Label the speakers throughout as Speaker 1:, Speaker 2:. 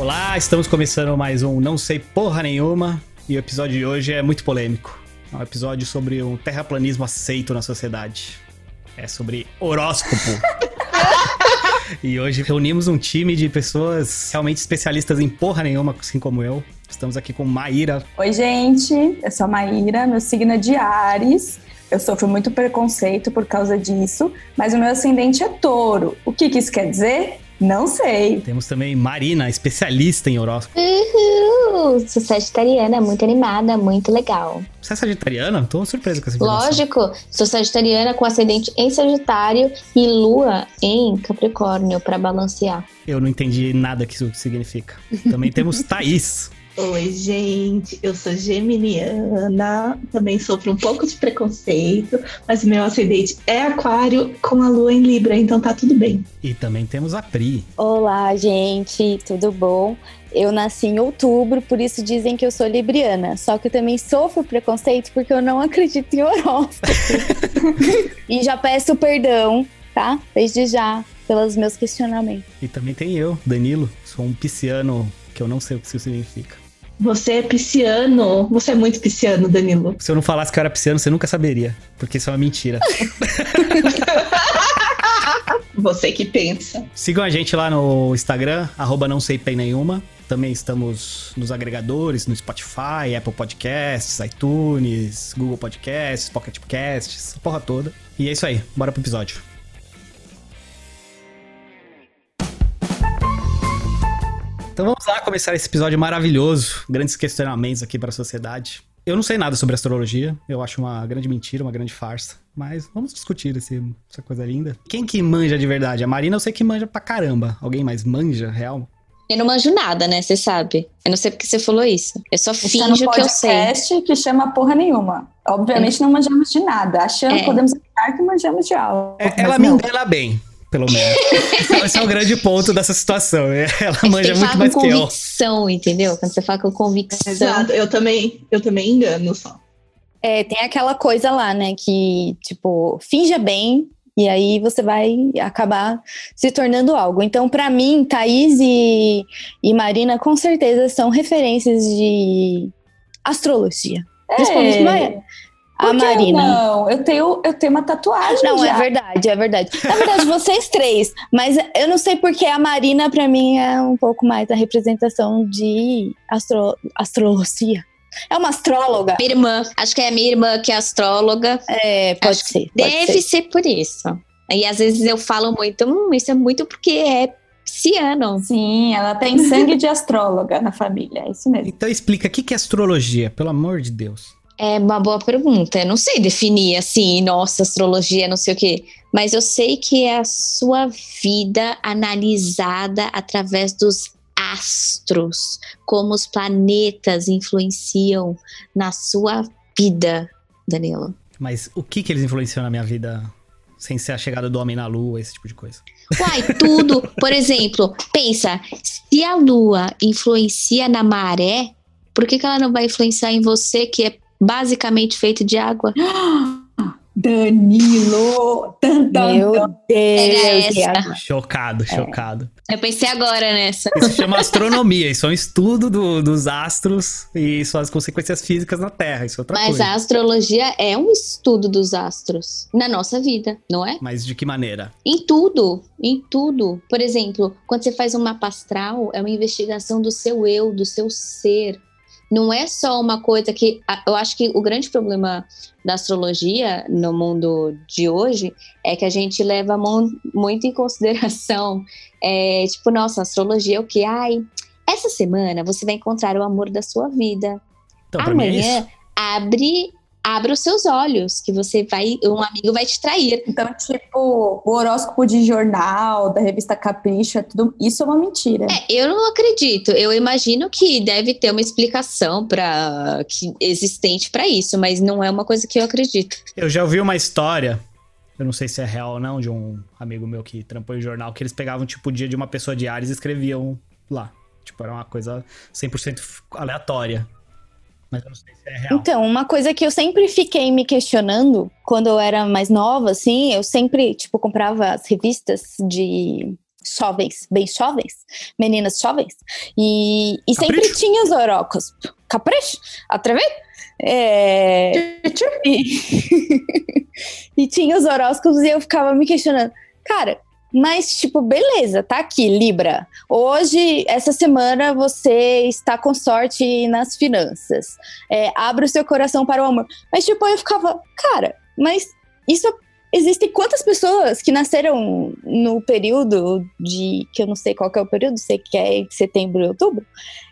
Speaker 1: Olá, estamos começando mais um Não Sei Porra Nenhuma e o episódio de hoje é muito polêmico. É um episódio sobre um terraplanismo aceito na sociedade. É sobre horóscopo. e hoje reunimos um time de pessoas realmente especialistas em porra nenhuma, assim como eu. Estamos aqui com Maíra.
Speaker 2: Oi, gente. Eu sou a Maíra, meu signo é de Ares. Eu sofro muito preconceito por causa disso, mas o meu ascendente é touro. O que, que isso quer dizer? Não sei.
Speaker 1: Temos também Marina, especialista em horóscopo.
Speaker 3: Uhul! Sou sagitariana, muito animada, muito legal.
Speaker 1: Você é sagitariana? Tô surpresa com essa
Speaker 3: informação. Lógico, sou sagitariana com ascendente em Sagitário e lua em Capricórnio para balancear.
Speaker 1: Eu não entendi nada que isso significa. Também temos Thaís.
Speaker 4: Oi, gente, eu sou geminiana, também sofro um pouco de preconceito, mas meu ascendente é aquário com a lua em Libra, então tá tudo bem.
Speaker 1: E também temos a Pri.
Speaker 5: Olá, gente, tudo bom? Eu nasci em outubro, por isso dizem que eu sou libriana. Só que eu também sofro preconceito porque eu não acredito em horóscopo. e já peço perdão, tá? Desde já, pelos meus questionamentos.
Speaker 1: E também tem eu, Danilo, sou um pisciano que eu não sei o que isso significa.
Speaker 4: Você é pisciano. Você é muito pisciano, Danilo.
Speaker 1: Se eu não falasse que eu era pisciano, você nunca saberia. Porque isso é uma mentira.
Speaker 4: você que pensa.
Speaker 1: Sigam a gente lá no Instagram, arroba não sei nenhuma. Também estamos nos agregadores, no Spotify, Apple Podcasts, iTunes, Google Podcasts, Pocket Podcasts, a porra toda. E é isso aí, bora pro episódio. Então vamos lá começar esse episódio maravilhoso. Grandes questionamentos aqui para a sociedade. Eu não sei nada sobre astrologia, eu acho uma grande mentira, uma grande farsa. Mas vamos discutir esse, essa coisa linda. Quem que manja de verdade? A Marina eu sei que manja pra caramba. Alguém mais manja, real?
Speaker 3: Eu não manjo nada, né? Você sabe. Eu não sei porque você falou isso. Eu só Está finjo que eu sei.
Speaker 2: podcast que chama porra nenhuma. Obviamente é. não manjamos de nada. Achando, é. podemos achar que manjamos de algo.
Speaker 1: É, ela me engana bem pelo menos. Esse é o grande ponto dessa situação. Né? Ela é manja muito mais que eu.
Speaker 3: convicção, entendeu? Quando você fala com convicção.
Speaker 4: Exato, eu também, eu também engano só.
Speaker 5: É, tem aquela coisa lá, né, que, tipo, finja bem e aí você vai acabar se tornando algo. Então, para mim, Thaís e, e Marina, com certeza, são referências de astrologia.
Speaker 2: É. Responde, a Marina. Não, eu tenho, eu tenho uma tatuagem.
Speaker 5: Não,
Speaker 2: é
Speaker 5: já. é verdade, é verdade. Na verdade, vocês três, mas eu não sei porque a Marina, para mim, é um pouco mais a representação de astro, astrologia. É uma astróloga.
Speaker 3: Minha irmã, acho que é a minha irmã que é astróloga.
Speaker 5: É, pode acho ser.
Speaker 3: Pode deve ser. ser por isso. E às vezes eu falo muito, hum, isso é muito porque é pisciano.
Speaker 2: Sim, ela tem sangue de astróloga na família, é isso mesmo.
Speaker 1: Então explica, o que é astrologia, pelo amor de Deus?
Speaker 3: É uma boa pergunta. Eu não sei definir assim, nossa, astrologia, não sei o quê. Mas eu sei que é a sua vida analisada através dos astros, como os planetas influenciam na sua vida, Danilo.
Speaker 1: Mas o que que eles influenciam na minha vida sem ser a chegada do homem na lua, esse tipo de coisa?
Speaker 3: Uai, tudo. Por exemplo, pensa, se a lua influencia na maré, por que, que ela não vai influenciar em você, que é basicamente feito de água.
Speaker 2: Danilo!
Speaker 5: Tan, tan, Meu Deus!
Speaker 1: Chocado, chocado.
Speaker 3: Eu pensei agora nessa.
Speaker 1: Isso se chama astronomia, isso é um estudo do, dos astros e suas consequências físicas na Terra, isso é outra
Speaker 3: Mas
Speaker 1: coisa.
Speaker 3: Mas a astrologia é um estudo dos astros na nossa vida, não é?
Speaker 1: Mas de que maneira?
Speaker 3: Em tudo, em tudo. Por exemplo, quando você faz um mapa astral, é uma investigação do seu eu, do seu ser, não é só uma coisa que. Eu acho que o grande problema da astrologia no mundo de hoje é que a gente leva muito em consideração, é, tipo, nossa, astrologia é o que? Ai, essa semana você vai encontrar o amor da sua vida. Então, é Amanhã, é abre abra os seus olhos, que você vai, um amigo vai te trair.
Speaker 2: Então, tipo, o horóscopo de jornal, da revista Capricho, é tudo, isso é uma mentira.
Speaker 3: É, eu não acredito. Eu imagino que deve ter uma explicação para que existente para isso, mas não é uma coisa que eu acredito.
Speaker 1: Eu já ouvi uma história eu não sei se é real ou não, de um amigo meu que trampou em jornal, que eles pegavam, tipo, o dia de uma pessoa de Ares e escreviam lá. Tipo, era uma coisa 100% aleatória mas eu não sei se é real.
Speaker 5: Então, uma coisa que eu sempre fiquei me questionando, quando eu era mais nova, assim, eu sempre, tipo, comprava as revistas de jovens, bem jovens, meninas jovens, e, e sempre tinha os horóscopos. Capricho? Atrevido? É... E... e tinha os horóscopos e eu ficava me questionando, cara, mas tipo, beleza, tá aqui, Libra. Hoje, essa semana, você está com sorte nas finanças. É, abre o seu coração para o amor. Mas tipo, eu ficava, cara, mas isso existem quantas pessoas que nasceram no período de que eu não sei qual é o período, sei que é setembro e outubro,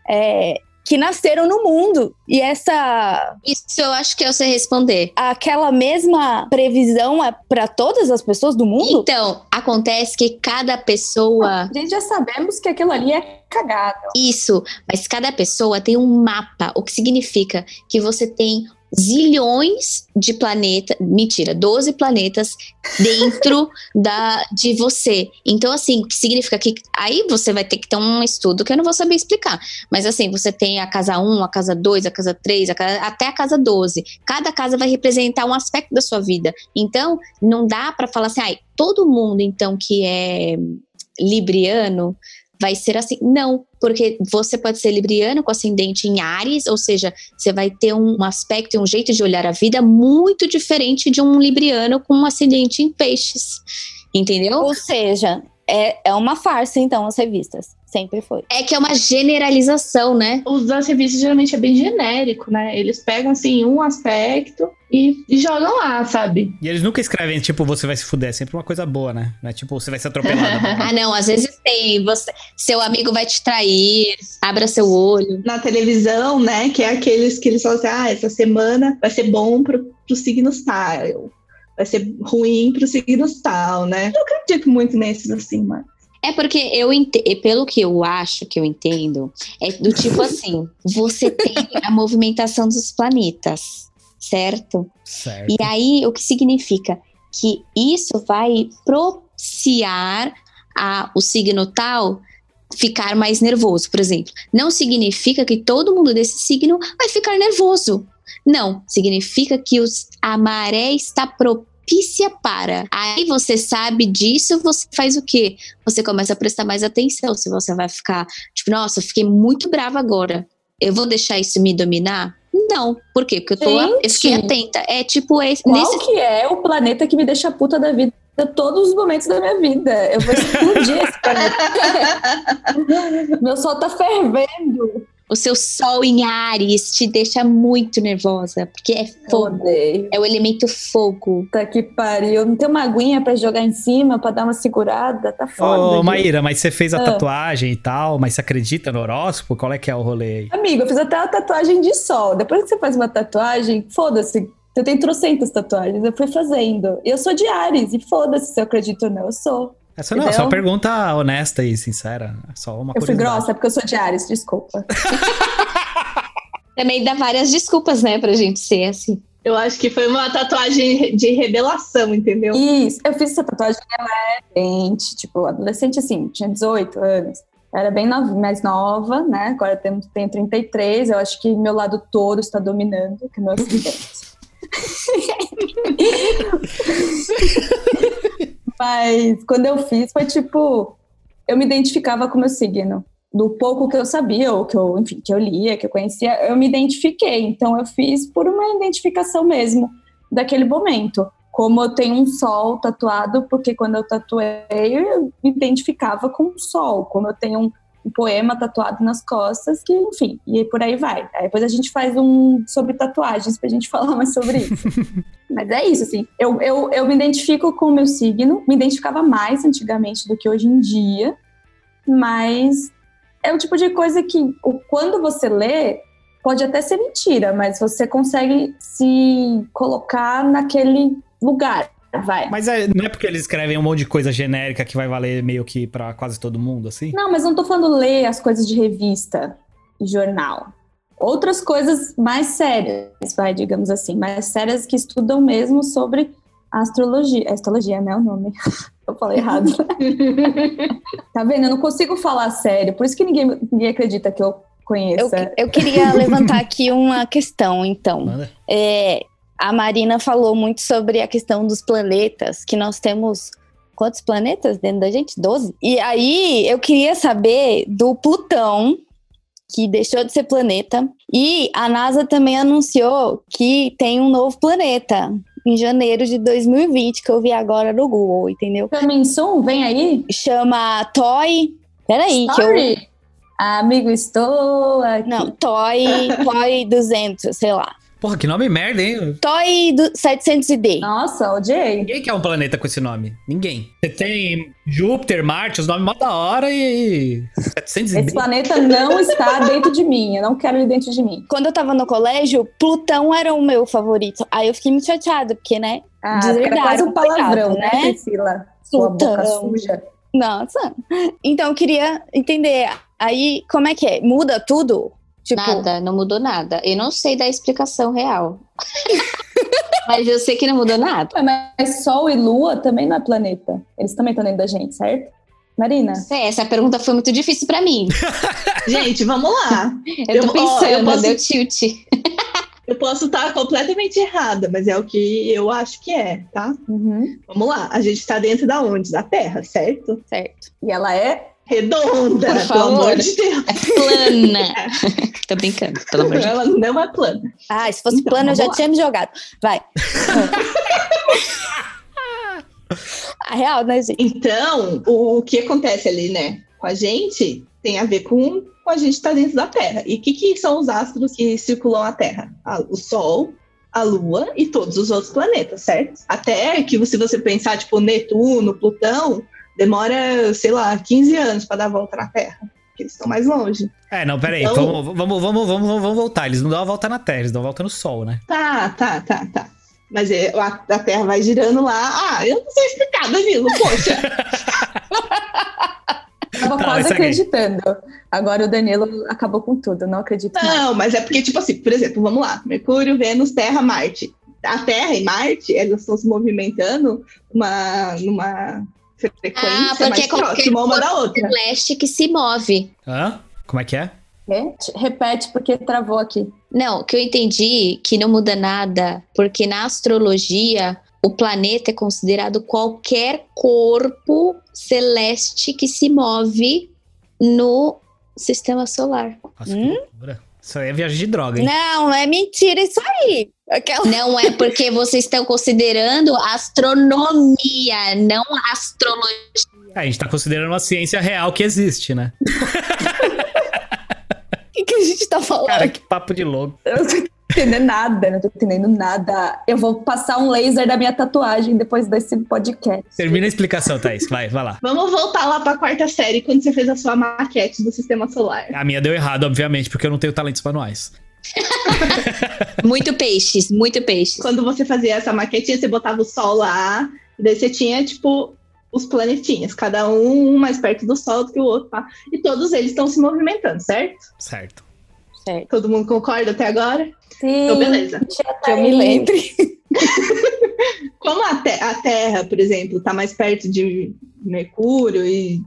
Speaker 5: é, que nasceram no mundo e essa
Speaker 3: Isso eu acho que é você responder.
Speaker 5: aquela mesma previsão é para todas as pessoas do mundo?
Speaker 3: Então, acontece que cada pessoa.
Speaker 2: A gente já sabemos que aquilo ali é cagado.
Speaker 3: Isso, mas cada pessoa tem um mapa, o que significa que você tem zilhões de planetas, mentira, 12 planetas dentro da de você. Então assim, significa que aí você vai ter que ter um estudo que eu não vou saber explicar, mas assim, você tem a casa 1, a casa 2, a casa 3, a casa, até a casa 12. Cada casa vai representar um aspecto da sua vida. Então, não dá para falar assim, ai, todo mundo então que é libriano vai ser assim. Não, porque você pode ser libriano com ascendente em Ares, ou seja, você vai ter um aspecto e um jeito de olhar a vida muito diferente de um libriano com um ascendente em peixes. Entendeu?
Speaker 5: Ou seja, é, é uma farsa, então, as revistas. Sempre foi.
Speaker 3: É que é uma generalização, né?
Speaker 4: Os das revistas geralmente é bem genérico, né? Eles pegam assim um aspecto e, e jogam lá, sabe?
Speaker 1: E eles nunca escrevem, tipo, você vai se fuder. É sempre uma coisa boa, né? Não é tipo, você vai ser atropelado.
Speaker 3: Ah, não, às vezes tem. Você, seu amigo vai te trair, abra seu olho.
Speaker 4: Na televisão, né? Que é aqueles que eles falam assim: ah, essa semana vai ser bom pro, pro signos tal. Vai ser ruim pro signos tal, né? Eu acredito muito nesses assim, mano.
Speaker 3: É porque eu pelo que eu acho que eu entendo, é do tipo assim: você tem a movimentação dos planetas, certo?
Speaker 1: certo.
Speaker 3: E aí, o que significa? Que isso vai propiciar a, o signo tal ficar mais nervoso, por exemplo. Não significa que todo mundo desse signo vai ficar nervoso. Não, significa que os, a maré está propícia para. Aí você sabe disso, você faz o quê? Você começa a prestar mais atenção. Se você vai ficar, tipo, nossa, fiquei muito brava agora. Eu vou deixar isso me dominar? Não. Por quê? Porque eu, tô, eu fiquei
Speaker 2: Gente.
Speaker 3: atenta. É tipo esse,
Speaker 2: Qual
Speaker 3: nesse
Speaker 2: que é o planeta que me deixa puta da vida todos os momentos da minha vida? Eu vou explodir esse planeta. Meu sol tá fervendo.
Speaker 3: O seu sol em Ares te deixa muito nervosa, porque é fogo. É o elemento fogo.
Speaker 2: Puta que pariu. Não tem uma aguinha pra jogar em cima, pra dar uma segurada? Tá foda.
Speaker 1: Ô,
Speaker 2: gente.
Speaker 1: Maíra, mas você fez a
Speaker 2: Ah.
Speaker 1: tatuagem e tal, mas você acredita no horóscopo? Qual é que é o rolê aí?
Speaker 2: Amigo, eu fiz até uma tatuagem de sol. Depois que você faz uma tatuagem, foda-se. Eu tenho trocentas tatuagens, eu fui fazendo. E eu sou de Ares, e foda-se se eu acredito ou não, eu sou.
Speaker 1: Essa não,
Speaker 2: Entendeu?
Speaker 1: só uma pergunta honesta e sincera. É só uma
Speaker 2: Eu fui grossa porque eu sou de Ares, desculpa.
Speaker 3: Também dá várias desculpas, né, pra gente ser assim.
Speaker 4: Eu acho que foi uma tatuagem de revelação, entendeu?
Speaker 2: Isso, eu fiz essa tatuagem, ela é adolescente, tipo, adolescente assim, tinha 18 anos. Eu Era bem nova, mais nova, né? Agora eu tenho, tenho 33, eu acho que meu lado touro está dominando, que é meu acidente. Mas quando eu fiz, foi tipo, eu me identificava com o meu signo. Do pouco que eu sabia, ou que eu, enfim, que eu lia, que eu conhecia, eu me identifiquei. Então eu fiz por uma identificação mesmo daquele momento. Como eu tenho um sol tatuado, porque quando eu tatuei, eu me identificava com o sol. Como eu tenho um, um poema tatuado nas costas, que, enfim, e por aí vai. Aí depois a gente faz um sobre tatuagens pra gente falar mais sobre isso. Mas é isso, assim. Eu, eu, eu me identifico com o meu signo, me identificava mais antigamente do que hoje em dia, mas é o tipo de coisa que, o- quando você lê, pode até ser mentira, mas você consegue se colocar naquele lugar, vai.
Speaker 1: Mas é- não é porque eles escrevem um monte de coisa genérica que vai valer meio que pra quase todo mundo, assim?
Speaker 2: Não, mas não tô falando ler as coisas de revista e jornal. Outras coisas mais sérias, vai, digamos assim, mais sérias que estudam mesmo sobre astrologia. Astrologia, né? O nome. Eu falei errado. tá vendo? Eu não consigo falar sério, por isso que ninguém, ninguém acredita que eu
Speaker 5: Eu,
Speaker 2: conheça.
Speaker 5: eu queria levantar aqui uma questão, então.
Speaker 1: Manda.
Speaker 5: É, a Marina falou muito sobre a questão dos planetas, que nós temos quantos planetas dentro da gente? 12. E aí eu queria saber do Plutão, que deixou de ser planeta. E a NASA também anunciou que tem um novo planeta em janeiro de 2020, que eu vi agora no Google, entendeu?
Speaker 2: Caminson, vem aí.
Speaker 5: Chama Toy. Peraí, que eu.
Speaker 2: Amigo, estou aqui.
Speaker 5: Não, Toy, Toy 200, sei lá.
Speaker 1: Porra, que nome merda, hein?
Speaker 5: Toy do 700D.
Speaker 2: Nossa, odiei.
Speaker 1: Ninguém quer um planeta com esse nome. Ninguém. Você tem Júpiter, Marte, os nomes mó da hora e. 700
Speaker 2: Esse planeta não está dentro de mim. Eu não quero ele dentro de mim.
Speaker 5: Quando eu tava no colégio, Plutão era o meu favorito. Aí eu fiquei muito chateada, porque, né?
Speaker 2: Ah, era quase um palavrão, né,
Speaker 5: né?
Speaker 2: Priscila? Sua boca
Speaker 5: Plutão.
Speaker 2: suja.
Speaker 5: Nossa. Então eu queria entender. Aí, como é que é? Muda tudo? Tipo,
Speaker 3: Nada, não mudou nada. Eu não sei da explicação real. Mas eu sei que não mudou nada.
Speaker 2: Ué, Mas Sol e Lua também não é planeta. Eles também estão dentro da gente, certo? Marina?
Speaker 3: É, Essa pergunta foi muito difícil pra mim.
Speaker 4: Gente, vamos lá.
Speaker 3: Eu tô
Speaker 4: Eu- ó,
Speaker 3: pensando,
Speaker 4: eu posso-
Speaker 3: deu tilt.
Speaker 4: Eu posso estar completamente errada, mas é o que eu acho que é, tá?
Speaker 2: Uhum.
Speaker 4: Vamos lá. A gente tá dentro da onde? Da Terra, certo?
Speaker 5: certo.
Speaker 2: E ela é?
Speaker 4: Redonda,
Speaker 3: Por
Speaker 4: pelo amor de Deus.
Speaker 3: É plana. Tô brincando, pelo amor de Deus.
Speaker 4: Ela não é plana.
Speaker 5: Ah, se fosse
Speaker 4: Então,
Speaker 5: plano, eu já
Speaker 4: lá.
Speaker 5: tinha me jogado. Vai. a real, né, gente?
Speaker 4: Então, o, que acontece ali, né, com a gente tem a ver com, com a gente estar dentro da Terra. E o que, que são os astros que circulam a Terra? A- o Sol, a Lua e todos os outros planetas, certo? Até que se você pensar, tipo, Netuno, Plutão, demora, sei lá, 15 anos para dar a volta na Terra. Porque eles estão mais longe.
Speaker 1: É, não, peraí.
Speaker 4: Então-
Speaker 1: Vamos, vamos, vamos, vamos, vamos voltar. Eles não dão a volta na Terra, eles dão a volta no Sol, né?
Speaker 4: Tá, tá, tá, tá. Mas é, a, a Terra vai girando lá. Ah, eu não sei explicar, Danilo, poxa.
Speaker 2: Tava
Speaker 1: Tá,
Speaker 2: quase acreditando. Agora o Danilo acabou com tudo. Não acredito mais.
Speaker 4: Não, mas é porque, tipo assim, por exemplo, vamos lá: Mercúrio, Vênus, Terra, Marte. A Terra e Marte, elas estão se movimentando uma, numa frequência
Speaker 3: Ah, porque
Speaker 4: mais
Speaker 3: é
Speaker 4: próxima uma da outra.
Speaker 3: Celeste que se move.
Speaker 1: Hã? Como é que é?
Speaker 2: Repete, repete porque travou aqui.
Speaker 3: Não, que eu entendi que não muda nada, porque na astrologia o planeta é considerado qualquer corpo celeste que se move no sistema solar.
Speaker 1: Nossa,
Speaker 5: Hum?
Speaker 1: Isso aí é viagem de droga, hein?
Speaker 5: Não, é mentira isso aí. Aquela...
Speaker 3: Não é porque vocês estão considerando astronomia, não astrologia.
Speaker 1: É, a gente tá considerando uma ciência real que existe, né?
Speaker 5: O que, que a gente tá falando?
Speaker 1: Cara, que papo de louco.
Speaker 2: Eu não tô entendendo nada, não tô entendendo nada. Eu vou passar um laser da minha tatuagem depois desse podcast.
Speaker 1: Termina a explicação, Thaís. Vai, vai lá.
Speaker 4: Vamos voltar lá para a quarta série, quando você fez a sua maquete do sistema solar.
Speaker 1: A minha deu errado, obviamente, porque eu não tenho talentos manuais.
Speaker 3: Muito peixes, muito peixes.
Speaker 4: Quando você fazia essa maquetinha, você botava o Sol lá, e daí você tinha, tipo, os planetinhas, cada um mais perto do Sol do que o outro, tá? E todos eles estão se movimentando, certo?
Speaker 1: Certo.
Speaker 5: Certo.
Speaker 4: Todo mundo concorda até agora?
Speaker 2: Sim,
Speaker 4: Então, beleza.
Speaker 5: Que eu me lembre.
Speaker 4: Como a, te- a Terra, por exemplo, está mais perto de Mercúrio e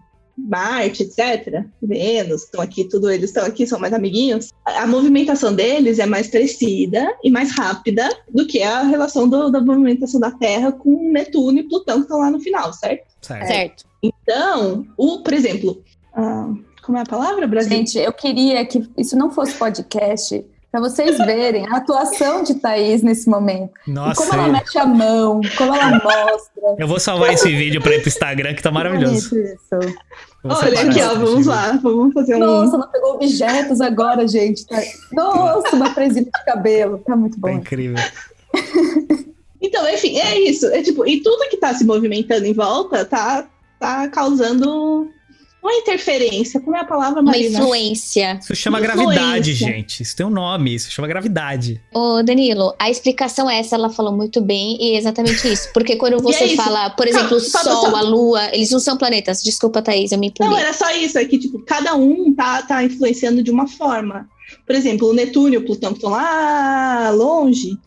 Speaker 4: Marte, etc., Vênus, estão aqui, tudo eles estão aqui, são mais amiguinhos, a, movimentação deles é mais crescida e mais rápida do que a relação do- da movimentação da Terra com Netuno e Plutão que estão lá no final, certo?
Speaker 1: Certo.
Speaker 5: Certo.
Speaker 4: Então, o, por exemplo, ah, como é a palavra, Brasil?
Speaker 2: Gente, eu queria que isso não fosse podcast, para vocês verem a atuação de Thaís nesse momento. E
Speaker 1: Nossa,
Speaker 2: como ela mete a mão, como ela mostra.
Speaker 1: eu vou salvar esse vídeo pra ir pro Instagram, que tá maravilhoso.
Speaker 2: Isso.
Speaker 4: Olha aqui, ó, vamos lá, vamos fazer um.
Speaker 2: Nossa, ela pegou objetos agora, gente. Tá- Nossa, uma presilha de cabelo. Tá muito
Speaker 1: Tá
Speaker 2: bom.
Speaker 1: incrível.
Speaker 4: Então, enfim, é isso. É tipo, e tudo que tá se movimentando em volta tá, tá causando uma interferência. Como é a palavra,
Speaker 3: Uma
Speaker 4: Marina?
Speaker 3: influência.
Speaker 1: Isso chama
Speaker 4: Influência.
Speaker 1: gravidade, gente. Isso tem um nome, isso chama gravidade.
Speaker 3: Ô, Danilo, a explicação é essa, ela falou muito bem, e é exatamente isso. Porque quando
Speaker 4: é
Speaker 3: você
Speaker 4: isso.
Speaker 3: fala, por exemplo, o Sol,
Speaker 4: calma.
Speaker 3: a Lua, eles não são planetas. Desculpa, Thaís, eu me
Speaker 4: Não,
Speaker 3: empolguei.
Speaker 4: era só isso. É que, tipo, cada um tá, tá influenciando de uma forma. Por exemplo, o Netuno e o Plutão que estão lá longe,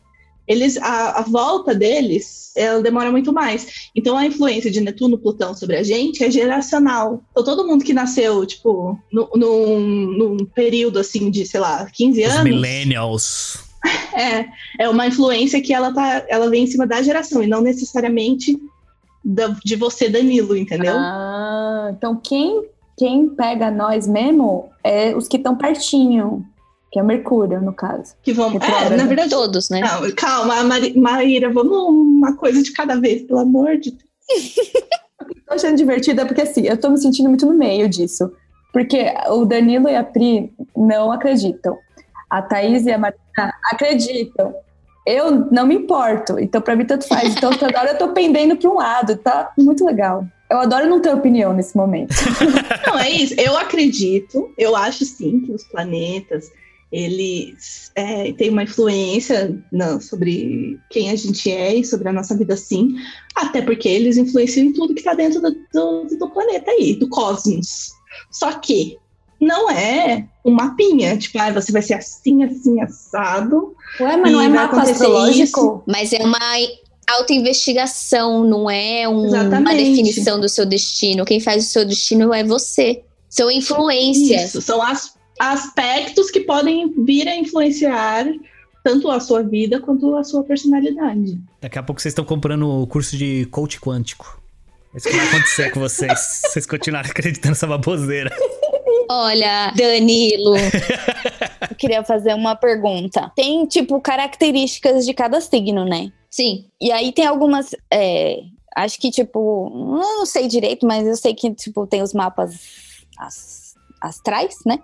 Speaker 4: eles, a, a volta deles, ela demora muito mais. Então, a influência de Netuno e Plutão sobre a gente é geracional. Então, todo mundo que nasceu, tipo, no- num, num período, assim, de, sei lá, 15
Speaker 1: Os
Speaker 4: anos...
Speaker 1: millennials.
Speaker 4: É, é uma influência que ela tá, ela vem em cima da geração e não necessariamente da- de você, Danilo, entendeu?
Speaker 2: Ah, então quem, quem pega nós mesmo é os que estão pertinho, que é o Mercúrio, no caso.
Speaker 4: Que vão. É, na verdade.
Speaker 3: Todos, né?
Speaker 4: Não, calma, Mari- Maíra, vamos uma coisa de cada vez, pelo amor de Deus.
Speaker 2: Tô achando divertida porque assim, eu tô me sentindo muito no meio disso. Porque o Danilo e a Pri não acreditam. A Thaís e a Marina acreditam. Eu não me importo, então pra mim tanto faz. Então toda hora eu tô pendendo pra um lado, tá muito legal. Eu adoro não ter opinião nesse momento.
Speaker 4: Não, é isso. Eu acredito, eu acho sim que os planetas eles é, têm uma influência na- sobre quem a gente é e sobre a nossa vida, sim. Até porque eles influenciam em tudo que está dentro do, do, do planeta aí, do cosmos. Só que não é um mapinha, tipo, ah, você vai ser assim, assim, assado.
Speaker 2: Ué, mas não é mapa astrológico?
Speaker 3: Mas é uma autoinvestigação, não é um- uma definição do seu destino. Quem faz o seu destino é você. São influências.
Speaker 4: Isso, são as, aspectos que podem vir a influenciar tanto a sua vida quanto a sua personalidade.
Speaker 1: Daqui a pouco vocês estão comprando o curso de coach quântico. É isso que vai acontecer com vocês. Vocês continuarem acreditando nessa baboseira.
Speaker 3: Olha, Danilo,
Speaker 5: Eu queria fazer uma pergunta. Tem, tipo, características de cada signo, né?
Speaker 3: sim,
Speaker 5: E aí tem algumas. é, acho que, tipo, não sei direito, mas eu sei que, tipo, tem os mapas as- astrais, né?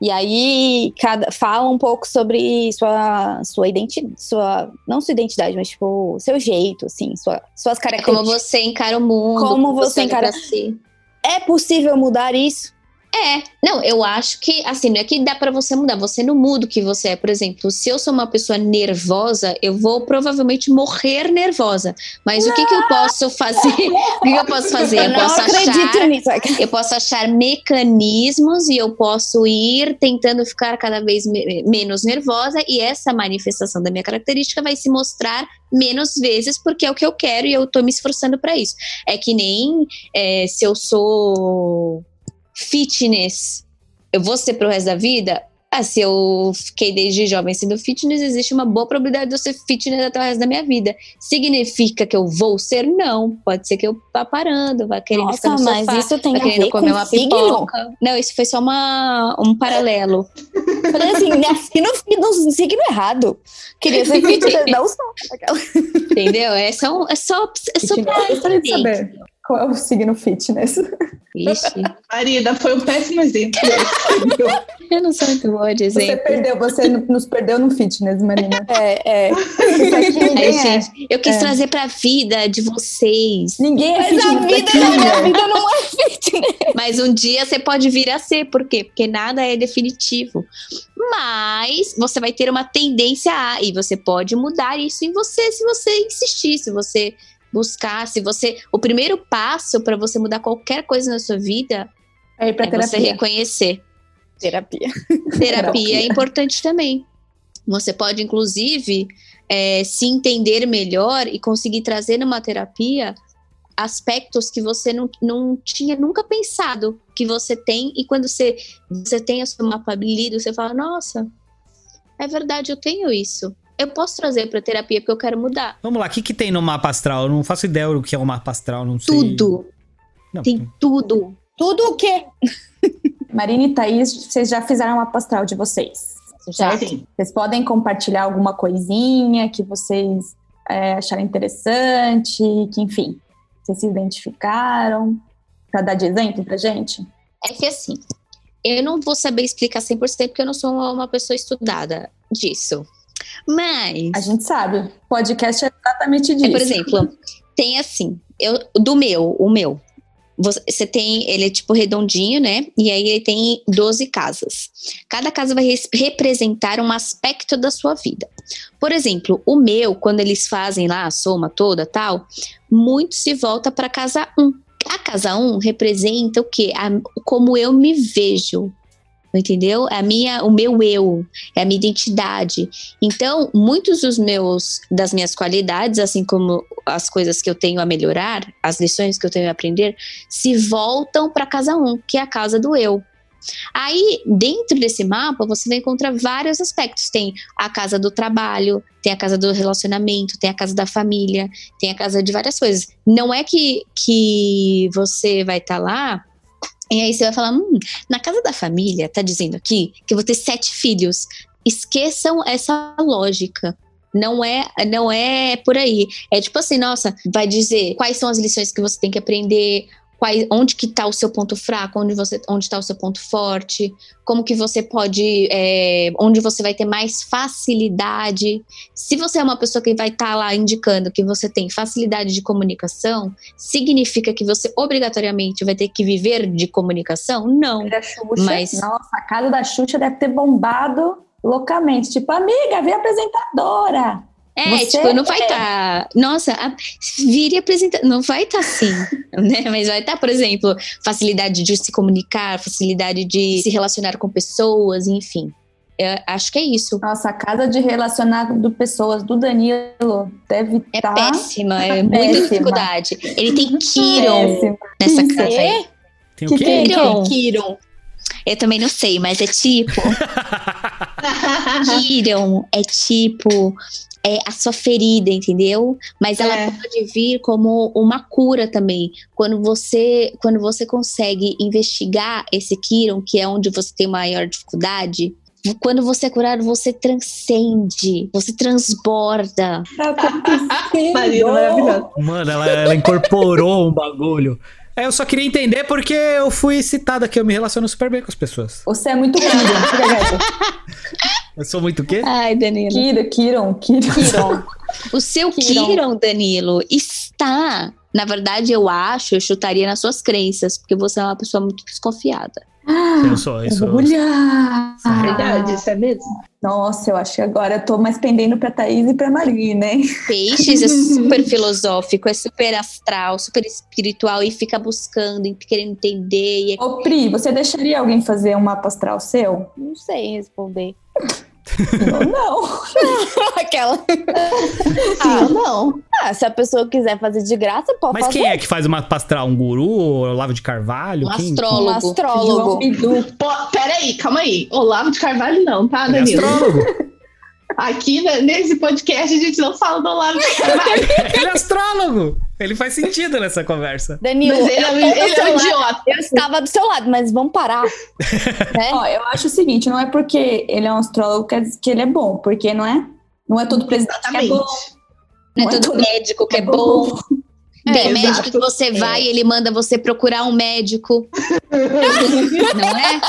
Speaker 5: E aí cada, fala um pouco sobre sua, sua identidade, sua, não sua identidade, mas tipo, seu jeito, assim, sua, suas
Speaker 3: é como
Speaker 5: características.
Speaker 3: você encara o mundo.
Speaker 5: Como você
Speaker 3: olha
Speaker 5: encara-
Speaker 3: si.
Speaker 5: É possível mudar isso?
Speaker 3: É, não, eu acho que, assim, não é que dá pra você mudar, você não muda o que você é. Por exemplo, se eu sou uma pessoa nervosa, eu vou provavelmente morrer nervosa. Mas o que que eu posso fazer? o que que eu posso fazer? Eu
Speaker 5: não
Speaker 3: posso achar
Speaker 5: nisso.
Speaker 3: eu posso achar mecanismos e eu posso ir tentando ficar cada vez me- menos nervosa e essa manifestação da minha característica vai se mostrar menos vezes porque é o que eu quero e eu tô me esforçando para isso. É que nem é, se eu sou fitness, eu vou ser pro resto da vida? Ah, se eu fiquei desde jovem sendo fitness, existe uma boa probabilidade de eu ser fitness até o resto da minha vida. Significa que eu vou ser? Não. Pode ser que eu vá parando, vá querendo ficar no
Speaker 5: Nossa, mas
Speaker 3: sofá.
Speaker 5: isso tem
Speaker 3: Tá
Speaker 5: a
Speaker 3: querendo
Speaker 5: ver
Speaker 3: comer
Speaker 5: com
Speaker 3: uma
Speaker 5: signo?
Speaker 3: pipoca. Não, isso foi só uma, um paralelo.
Speaker 5: Falei assim, nasci no, no signo errado. Queria ser fitness, não sou.
Speaker 3: entendeu? É só, é só, é só pra
Speaker 2: saber qual é o signo fitness.
Speaker 3: Ixi,
Speaker 4: Marina, foi um péssimo exemplo.
Speaker 3: eu não sou muito boa de
Speaker 2: Você
Speaker 3: exemplo.
Speaker 2: perdeu, você nos perdeu no fitness, Marina.
Speaker 5: É, é.
Speaker 3: Ai,
Speaker 2: é.
Speaker 3: gente, eu quis trazer pra vida de vocês.
Speaker 2: Ninguém é
Speaker 5: Mas
Speaker 2: fitness
Speaker 5: a vida
Speaker 2: aqui,
Speaker 5: da minha
Speaker 2: né?
Speaker 5: vida não é fitness.
Speaker 3: Mas um dia você pode vir a ser, por quê? Porque nada é definitivo. Mas você vai ter uma tendência a, e você pode mudar isso em você se você insistir, se você buscar, se você. O primeiro passo para você mudar qualquer coisa na sua vida
Speaker 2: É ir pra
Speaker 3: é você
Speaker 2: terapia.
Speaker 3: reconhecer.
Speaker 5: Terapia.
Speaker 3: Terapia é importante também. Você pode, inclusive, é, se entender melhor e conseguir trazer numa terapia aspectos que você não, não tinha nunca pensado que você tem. E quando você, você tem o seu mapa lido, você fala: Nossa, é verdade, eu tenho isso. Eu posso trazer para terapia porque eu quero mudar.
Speaker 1: Vamos lá, o que, que tem no mapa astral? Eu não faço ideia do que é o mapa astral, não sei.
Speaker 3: Tudo.
Speaker 1: Não,
Speaker 3: Tem tudo.
Speaker 5: Tudo o quê?
Speaker 2: Marina e Thaís, vocês já fizeram uma astral de vocês.
Speaker 5: Já.
Speaker 4: Sim.
Speaker 2: Vocês podem compartilhar alguma coisinha que vocês é, acharam interessante, que enfim, vocês se identificaram. Pra dar de exemplo pra gente?
Speaker 3: É que assim, eu não vou saber explicar 100% porque eu não sou uma pessoa estudada disso. Mas.
Speaker 2: A gente sabe. Podcast é exatamente disso.
Speaker 3: É, por exemplo, tem assim, eu, do meu, o meu. Você tem, ele é tipo redondinho, né? E aí ele tem 12 casas. Cada casa vai res- representar um aspecto da sua vida. Por exemplo, o meu, quando eles fazem lá a soma toda tal, muito se volta para casa 1. A casa 1 representa o quê? A- como eu me vejo. Entendeu? É a minha, o meu eu, é a minha identidade. Então, muitos dos meus das minhas qualidades, assim como as coisas que eu tenho a melhorar, as lições que eu tenho a aprender, se voltam para casa 1, que é a casa do eu. Aí, dentro desse mapa, você vai encontrar vários aspectos. Tem a casa do trabalho, tem a casa do relacionamento, tem a casa da família, tem a casa de várias coisas. Não é que, que você vai estar tá lá e aí você vai falar, hum, na casa da família, tá dizendo aqui que eu vou ter sete filhos. Esqueçam essa lógica. Não é, não é por aí. É tipo assim, nossa, vai dizer quais são as lições que você tem que aprender, quais, onde que está o seu ponto fraco, onde você, onde está o seu ponto forte, como que você pode, é, onde você vai ter mais facilidade. Se você é uma pessoa que vai estar tá lá indicando que você tem facilidade de comunicação, significa que você obrigatoriamente vai ter que viver de comunicação? Não.
Speaker 2: Xuxa, mas nossa, a casa da Xuxa deve ter bombado loucamente, tipo, amiga, vem apresentadora.
Speaker 3: É, Você tipo, não vai estar. Tá, nossa, a, vire apresentar. Não vai estar tá assim, né? Mas vai estar, tá, por exemplo, facilidade de se comunicar, facilidade de se relacionar com pessoas, enfim. Eu acho que é isso.
Speaker 2: Nossa, a casa de relacionar do pessoas do Danilo deve
Speaker 3: estar. É tá péssima, é muita dificuldade. Ele tem Kiron nessa casa. Aí.
Speaker 1: Tem o quê?
Speaker 3: Kiron. Kiron. Eu também não sei, mas é tipo. Kiron é tipo é, a sua ferida, entendeu? Mas ela é. pode vir como uma cura também. Quando você, quando você consegue investigar esse Kiron, que é onde você tem maior dificuldade, quando você é curado, você transcende, você transborda.
Speaker 1: Marina, Mano, ela, ela incorporou um bagulho. É, eu só queria entender porque eu fui citada que eu me relaciono super bem com as pessoas.
Speaker 2: Você é muito Kiron,
Speaker 1: Eu sou muito o quê?
Speaker 3: Ai, Danilo.
Speaker 2: Kira, Kiron, Kiron.
Speaker 3: o seu Kiron. Kiron, Danilo, está... Na verdade, eu acho, eu chutaria nas suas crenças, porque você é uma pessoa muito desconfiada.
Speaker 1: Eu sou, isso.
Speaker 2: Olha!
Speaker 4: É verdade, isso é mesmo?
Speaker 2: Nossa, eu acho que agora eu tô mais pendendo pra Thaís e pra Marina, hein?
Speaker 3: Peixes é super filosófico, é super astral, super espiritual e fica buscando, querendo entender. E...
Speaker 2: É Ô, Pri, você deixaria alguém fazer um mapa astral seu?
Speaker 5: Não sei responder.
Speaker 2: Não, não.
Speaker 5: Aquela.
Speaker 2: Ah, não.
Speaker 5: Ah, se a pessoa quiser fazer de graça, pode
Speaker 1: Mas
Speaker 5: fazer.
Speaker 1: quem é que faz uma pastral? Um guru? Olavo de Carvalho?
Speaker 3: Um
Speaker 1: quem?
Speaker 3: astrólogo.
Speaker 5: Um astrólogo.
Speaker 4: Pô, peraí, calma aí. Olavo de Carvalho não, tá,
Speaker 1: é
Speaker 4: Danilo?
Speaker 1: astrólogo.
Speaker 4: Aqui né, nesse podcast a gente não fala do Olavo de Carvalho.
Speaker 1: Ele é astrólogo. Ele faz sentido nessa conversa.
Speaker 5: Danilo,
Speaker 4: Mas ele,
Speaker 5: eu,
Speaker 4: é,
Speaker 5: do
Speaker 4: ele é um idiota.
Speaker 5: eu estava do seu lado, mas vamos parar. né?
Speaker 2: Ó, eu acho o seguinte, não é porque ele é um astrólogo que, que ele é bom, porque não é, não é todo presidente que é bom.
Speaker 3: Não é
Speaker 2: Não é
Speaker 3: todo
Speaker 2: todo-
Speaker 3: médico que é bom. Tem
Speaker 4: É,
Speaker 3: médico
Speaker 4: exato.
Speaker 3: que você vai e ele manda você procurar um médico. não é?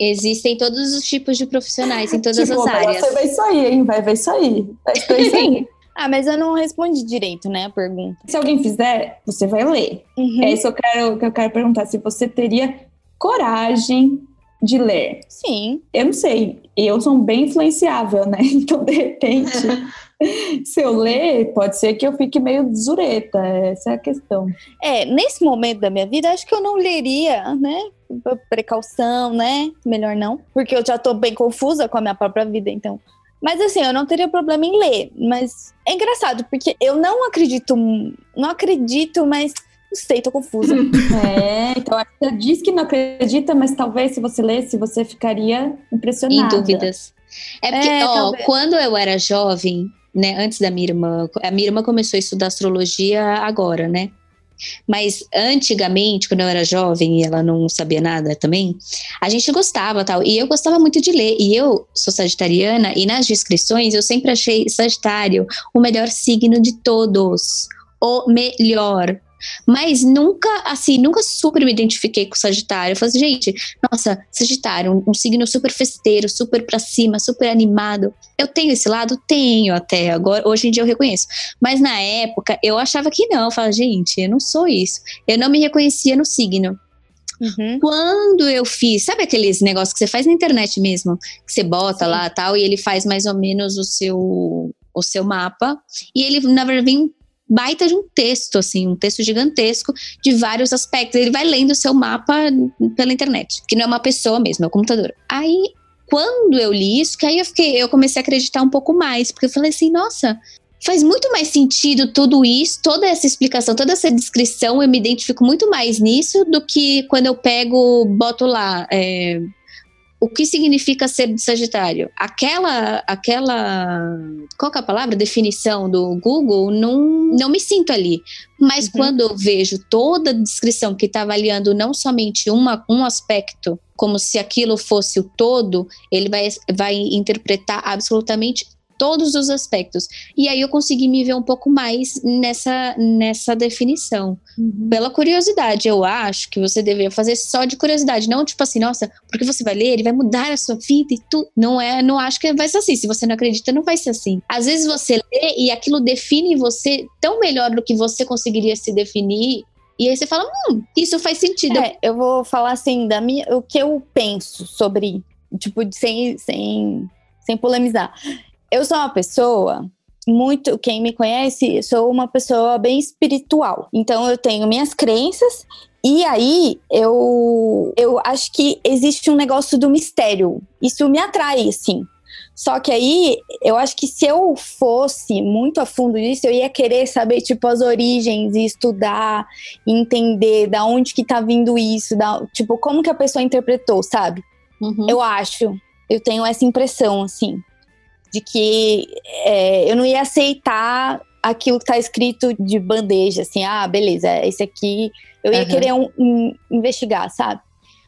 Speaker 3: Existem todos os tipos de profissionais em todas
Speaker 2: Tipo,
Speaker 3: as áreas.
Speaker 2: Você vai isso aí, hein? Vai ver isso aí. Vai ver isso aí.
Speaker 5: Ah, mas eu não respondi direito, né, a pergunta.
Speaker 2: Se alguém fizer, você vai ler.
Speaker 5: Uhum.
Speaker 2: É isso que eu quero, que eu quero perguntar. Se você teria coragem de ler.
Speaker 5: Sim.
Speaker 2: Eu não sei. Eu sou bem influenciável, né? Então, de repente, se eu ler, pode ser que eu fique meio zureta. Essa é a questão.
Speaker 5: É, nesse momento da minha vida, acho que eu não leria, né? Precaução, né? Melhor não. Porque eu já tô bem confusa com a minha própria vida, então. Mas assim, eu não teria problema em ler. Mas é engraçado, porque eu não acredito. Não acredito, mas não sei, tô confusa.
Speaker 2: É, então você diz que não acredita, mas talvez se você lesse, você ficaria impressionada.
Speaker 3: Em dúvidas. É porque,
Speaker 5: É,
Speaker 3: ó,
Speaker 5: talvez.
Speaker 3: quando eu era jovem, né, antes da minha irmã, a minha irmã começou a estudar astrologia agora, né? Mas antigamente, quando eu era jovem e ela não sabia nada também, a gente gostava tal. E eu gostava muito de ler. E eu sou sagitariana e nas descrições eu sempre achei Sagitário o melhor signo de todos. O melhor. Mas nunca, assim, nunca super me identifiquei com Sagitário. Eu falei assim, gente, nossa, Sagitário, um, um signo super festeiro, super pra cima, super animado. Eu tenho esse lado? Tenho até agora. Hoje em dia eu reconheço. Mas na época eu achava que não. Eu falava, gente, eu não sou isso. Eu não me reconhecia no signo.
Speaker 5: Uhum.
Speaker 3: Quando eu fiz, sabe aqueles negócios que você faz na internet mesmo? Que você bota lá tal, e ele faz mais ou menos o seu, o seu mapa. E ele, na verdade, vem baita de um texto, assim, um texto gigantesco de vários aspectos. Ele vai lendo o seu mapa pela internet, que não é uma pessoa mesmo, é um computador. Aí, quando eu li isso, que aí eu fiquei, eu comecei a acreditar um pouco mais, porque eu falei assim, nossa, faz muito mais sentido tudo isso, toda essa explicação, toda essa descrição, eu me identifico muito mais nisso do que quando eu pego, boto lá. É, o que significa ser de Sagitário? Aquela, aquela, qual é a palavra? Definição do Google, não, não me sinto ali. Mas uhum. quando eu vejo toda a descrição que está avaliando não somente uma, um aspecto, como se aquilo fosse o todo, ele vai, vai interpretar absolutamente todos os aspectos. E aí eu consegui me ver um pouco mais nessa, nessa definição. Uhum. Pela curiosidade, eu acho que você deveria fazer só de curiosidade, não tipo assim, nossa, porque você vai ler, ele vai mudar a sua vida e tudo. Não é, não acho que vai ser assim. Se você não acredita, não vai ser assim. Às vezes você lê e aquilo define você tão melhor do que você conseguiria se definir e aí você fala, hum, isso faz sentido.
Speaker 5: É, eu vou falar assim, da minha, o que eu penso sobre, tipo, sem, sem, sem polemizar eu sou uma pessoa muito, quem me conhece, sou uma pessoa bem espiritual. Então eu tenho minhas crenças e aí eu eu acho que existe um negócio do mistério. Isso me atrai assim. Só que aí, eu acho que se eu fosse muito a fundo nisso, eu ia querer saber, tipo, as origens e estudar, entender da onde que tá vindo isso, da, tipo, como que a pessoa interpretou, sabe? Uhum. Eu acho, eu tenho essa impressão, assim de que é, eu não ia aceitar aquilo que está escrito de bandeja, assim, ah, beleza, esse aqui eu ia uhum. querer um, um, investigar, sabe?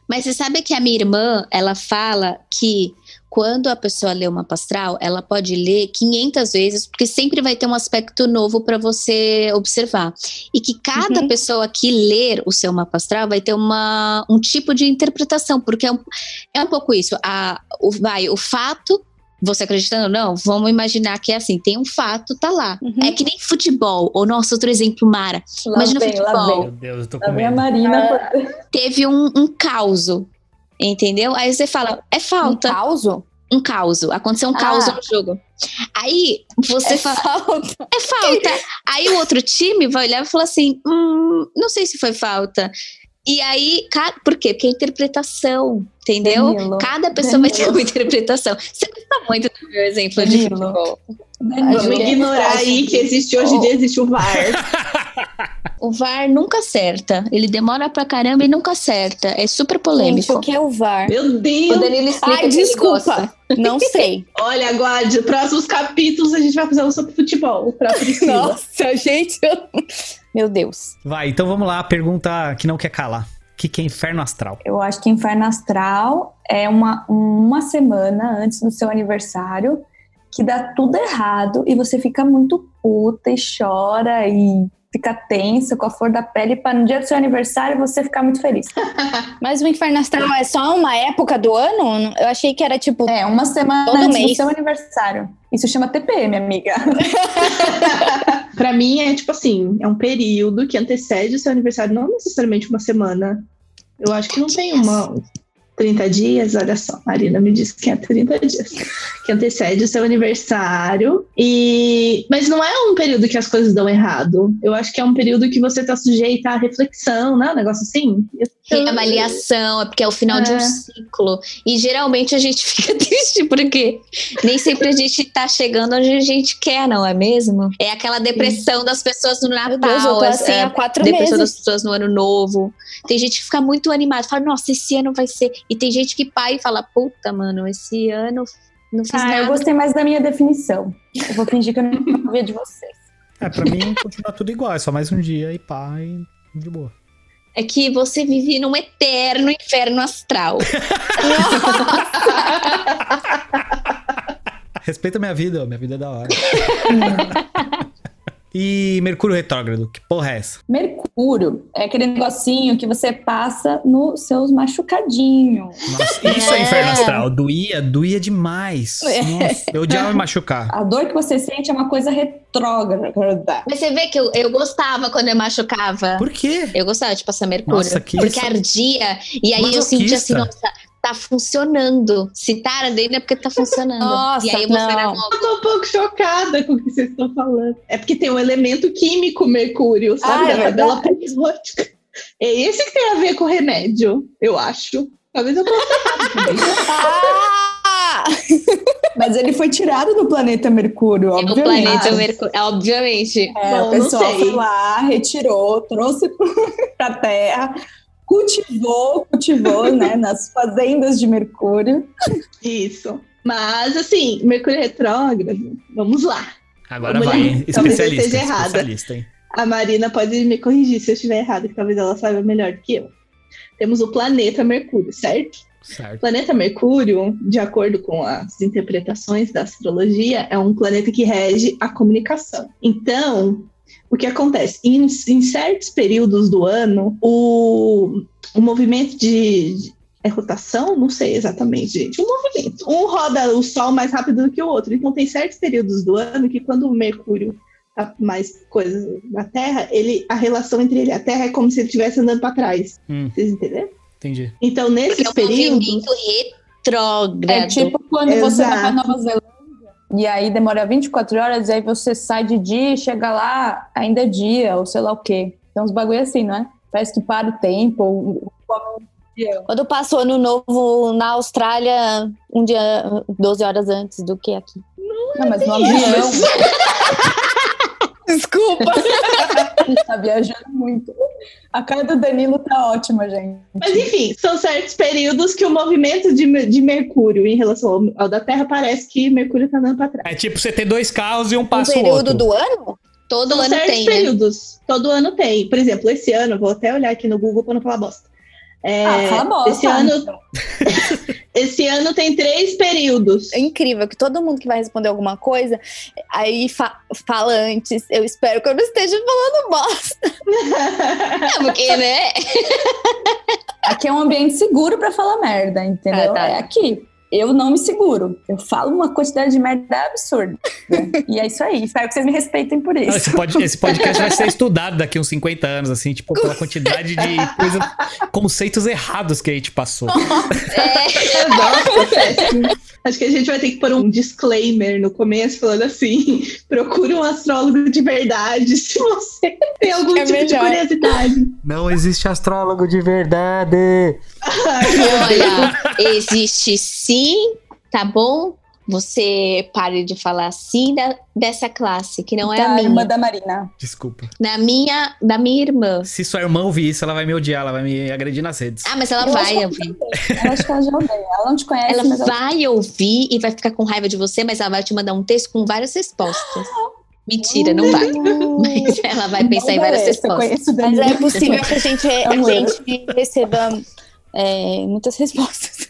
Speaker 3: Mas você sabe que a minha irmã, ela fala que quando a pessoa lê uma pastral, ela pode ler 500 vezes, porque sempre vai ter um aspecto novo para você observar. E que cada uhum. pessoa que ler o seu mapa astral vai ter uma, um tipo de interpretação, porque é um, é um pouco isso. A, o, vai, o fato você acreditando ou não, vamos imaginar que é assim, tem um fato, tá lá. Uhum. É que nem futebol, ou nosso outro exemplo, Mara. Lá Imagina vem, futebol.
Speaker 1: Meu Deus, eu tô com medo.
Speaker 2: Marina. Ah,
Speaker 3: teve um, um caos, entendeu? Aí você fala, é falta.
Speaker 5: Um caos?
Speaker 3: Um caos. Aconteceu um ah. caos no jogo. Aí você
Speaker 5: é
Speaker 3: fala.
Speaker 5: Falta.
Speaker 3: É falta. Aí o outro time vai olhar e falar assim: hum, não sei se foi falta. E aí, por quê? Porque é interpretação, entendeu? Danilo. Cada pessoa Danilo. vai ter uma interpretação. Você gosta muito do meu exemplo Danilo. de futebol.
Speaker 4: Vamos ignorar aí que existe hoje em dia, existe o VAR.
Speaker 3: o VAR nunca acerta. Ele demora pra caramba e nunca acerta. É super polêmico.
Speaker 5: Gente, o que é o VAR?
Speaker 4: Meu Deus!
Speaker 3: O Danilo explica
Speaker 5: Ai, desculpa. Não sei.
Speaker 4: Olha, aguarde. Próximos capítulos a gente vai fazer um sobre futebol pra.
Speaker 5: Nossa, gente. Meu Deus.
Speaker 1: Vai, então vamos lá. Pergunta que não quer calar. O que, que é inferno astral?
Speaker 2: Eu acho que inferno astral é uma, uma semana antes do seu aniversário que dá tudo errado e você fica muito puta e chora e fica tensa com a flor da pele para no dia do seu aniversário você ficar muito feliz.
Speaker 5: Mas o inferno astral é só uma época do ano? Eu achei que era tipo.
Speaker 2: É, uma semana
Speaker 5: todo
Speaker 2: antes
Speaker 5: mês.
Speaker 2: do seu aniversário. Isso chama TPM, amiga.
Speaker 4: para mim é tipo assim, é um período que antecede o seu aniversário, não necessariamente uma semana. Eu acho que não tem uma 30 dias, olha só, Marina me disse que é 30 dias, que antecede o seu aniversário. E mas não é um período que as coisas dão errado. Eu acho que é um período que você está sujeita à reflexão, né? Um negócio assim.
Speaker 3: Reavaliação, é porque é o final é. de um é. ciclo. E geralmente a gente fica triste porque nem sempre a gente tá chegando onde a gente quer, não é mesmo? É aquela depressão Sim. das pessoas no Natal,
Speaker 5: Deus, eu tô assim é, há quatro
Speaker 3: depressão
Speaker 5: meses.
Speaker 3: das pessoas no ano novo. Tem gente que fica muito animada, fala, nossa, esse ano vai ser. E tem gente que pai fala, puta, mano, esse ano não fiz
Speaker 2: ah,
Speaker 3: nada.
Speaker 2: eu gostei mais da minha definição. Eu vou fingir que eu não sabia de vocês.
Speaker 1: É, pra mim continua tudo igual, é só mais um dia e pá, e de boa.
Speaker 3: É que você vive num eterno inferno astral.
Speaker 1: Respeita minha vida, minha vida é da hora. E Mercúrio retrógrado, que porra é essa?
Speaker 2: Mercúrio é aquele negocinho que você passa nos seus machucadinhos.
Speaker 1: Nossa, isso é, é inferno astral. Doía, doía demais. É. Nossa, eu odiava me machucar.
Speaker 2: A dor que você sente é uma coisa retrógrada.
Speaker 3: Mas você vê que eu, eu gostava quando eu machucava.
Speaker 1: Por quê?
Speaker 3: Eu gostava de passar Mercúrio.
Speaker 1: Nossa, que
Speaker 3: Porque isso? ardia. E aí Masoquista. eu sentia assim, nossa tá funcionando. Se tá ardendo é porque tá funcionando.
Speaker 5: Nossa,
Speaker 3: e aí
Speaker 5: você
Speaker 3: não.
Speaker 4: Eu tô um pouco chocada com o que vocês estão falando. É porque tem um elemento químico mercúrio, sabe?
Speaker 2: Ah, é
Speaker 4: da tabela periódica. É esse que tem a ver com o remédio, eu acho. Talvez eu possa.
Speaker 5: Ah!
Speaker 2: Mas ele foi tirado do planeta Mercúrio,
Speaker 3: É
Speaker 2: obviamente.
Speaker 3: planeta Mercúrio. É, obviamente.
Speaker 2: É,
Speaker 4: Bom,
Speaker 2: o
Speaker 4: não
Speaker 2: pessoal
Speaker 4: sei.
Speaker 2: foi lá, retirou, trouxe pra Terra, cultivou, cultivou, né, nas fazendas de Mercúrio.
Speaker 4: Isso. Mas, assim, Mercúrio retrógrado, vamos lá.
Speaker 1: Agora
Speaker 4: Vamos
Speaker 1: vai,
Speaker 4: lá.
Speaker 1: hein?
Speaker 4: Talvez eu
Speaker 1: especialista.
Speaker 4: esteja errada.
Speaker 1: especialista, hein?
Speaker 4: A Marina pode me corrigir se eu estiver errado, que talvez ela saiba melhor do que eu. Temos o planeta Mercúrio, certo? O
Speaker 1: Certo.
Speaker 4: planeta Mercúrio, de acordo com as interpretações da astrologia, é um planeta que rege a comunicação. Então, o que acontece? Em, em certos períodos do ano, o, o movimento de, de- é rotação? Não sei exatamente, gente. Um movimento. Um roda o Sol mais rápido do que o outro. Então, tem certos períodos do ano que, quando o Mercúrio tá mais coisas na Terra, ele, a relação entre ele e a Terra é como se ele estivesse andando para trás.
Speaker 1: Hum,
Speaker 4: Vocês entenderam?
Speaker 1: entendi.
Speaker 4: Então,
Speaker 3: Porque
Speaker 4: nesses
Speaker 3: é um
Speaker 4: períodos.
Speaker 3: movimento retrógrado.
Speaker 2: É tipo quando você vai
Speaker 4: Exato.
Speaker 2: Nova Zelândia e aí demora 24 horas, e aí você sai de dia e chega lá, ainda é dia, ou sei lá o quê. Tem uns bagulho assim, não é? Parece que para o tempo, ou- ou-
Speaker 5: Quando passou ano novo na Austrália, um dia, 12 horas antes do que aqui.
Speaker 2: Não, mas no avião,
Speaker 5: Desculpa.
Speaker 2: a gente tá viajando muito. A cara do Danilo tá ótima, gente.
Speaker 4: Mas enfim, são certos períodos que o movimento de, de Mercúrio em relação ao, ao da Terra parece que Mercúrio tá andando para trás.
Speaker 1: É tipo você ter dois carros e um
Speaker 5: Um
Speaker 1: passa o
Speaker 5: período
Speaker 1: outro.
Speaker 5: do ano?
Speaker 3: Todo
Speaker 4: São
Speaker 3: ano
Speaker 4: certos
Speaker 3: tem, né?
Speaker 4: períodos. Todo ano tem. Por exemplo, esse ano, vou até olhar aqui no Google para não falar bosta. É,
Speaker 2: ah, fala bosta.
Speaker 4: esse, ano, esse ano tem três períodos.
Speaker 5: É incrível que todo mundo que vai responder alguma coisa, aí fa- fala antes. Eu espero que eu não esteja falando bosta.
Speaker 3: É, porque, né?
Speaker 2: Aqui é um ambiente seguro pra falar merda, entendeu?
Speaker 5: Ah, tá.
Speaker 2: É aqui. Eu não me seguro. Eu falo uma quantidade de merda absurda. e é isso aí. Espero que vocês me respeitem por
Speaker 1: Não,
Speaker 2: isso.
Speaker 1: esse, pod- esse podcast vai ser estudado daqui uns 50 anos, assim, tipo, pela quantidade de coisa, conceitos errados que a gente passou.
Speaker 3: É,
Speaker 4: Nossa. Acho que a gente vai ter que pôr um disclaimer no começo, falando assim: procure um astrólogo de verdade se você tem algum
Speaker 5: é
Speaker 4: tipo de
Speaker 5: melhor.
Speaker 4: curiosidade.
Speaker 1: Não existe astrólogo de verdade.
Speaker 3: Olha, existe sim, tá bom? Você pare de falar assim da, dessa classe, que não é a
Speaker 2: da
Speaker 3: minha.
Speaker 2: irmã da Marina.
Speaker 1: Desculpa.
Speaker 3: Na minha, da minha irmã.
Speaker 1: Se sua irmã ouvir isso, ela vai me odiar, ela vai me agredir nas redes.
Speaker 3: Ah, mas ela
Speaker 2: Eu
Speaker 3: vai ouvir.
Speaker 2: Eu acho que ela já odeia. Ela não te conhece,
Speaker 3: Ela
Speaker 2: mas ela
Speaker 3: vai ouvir e vai ficar com raiva de você, mas ela vai te mandar um texto com várias respostas. Mentira, não vai. Mas ela vai pensar em várias respostas.
Speaker 5: Mas é possível que a gente, a gente receba é, muitas respostas.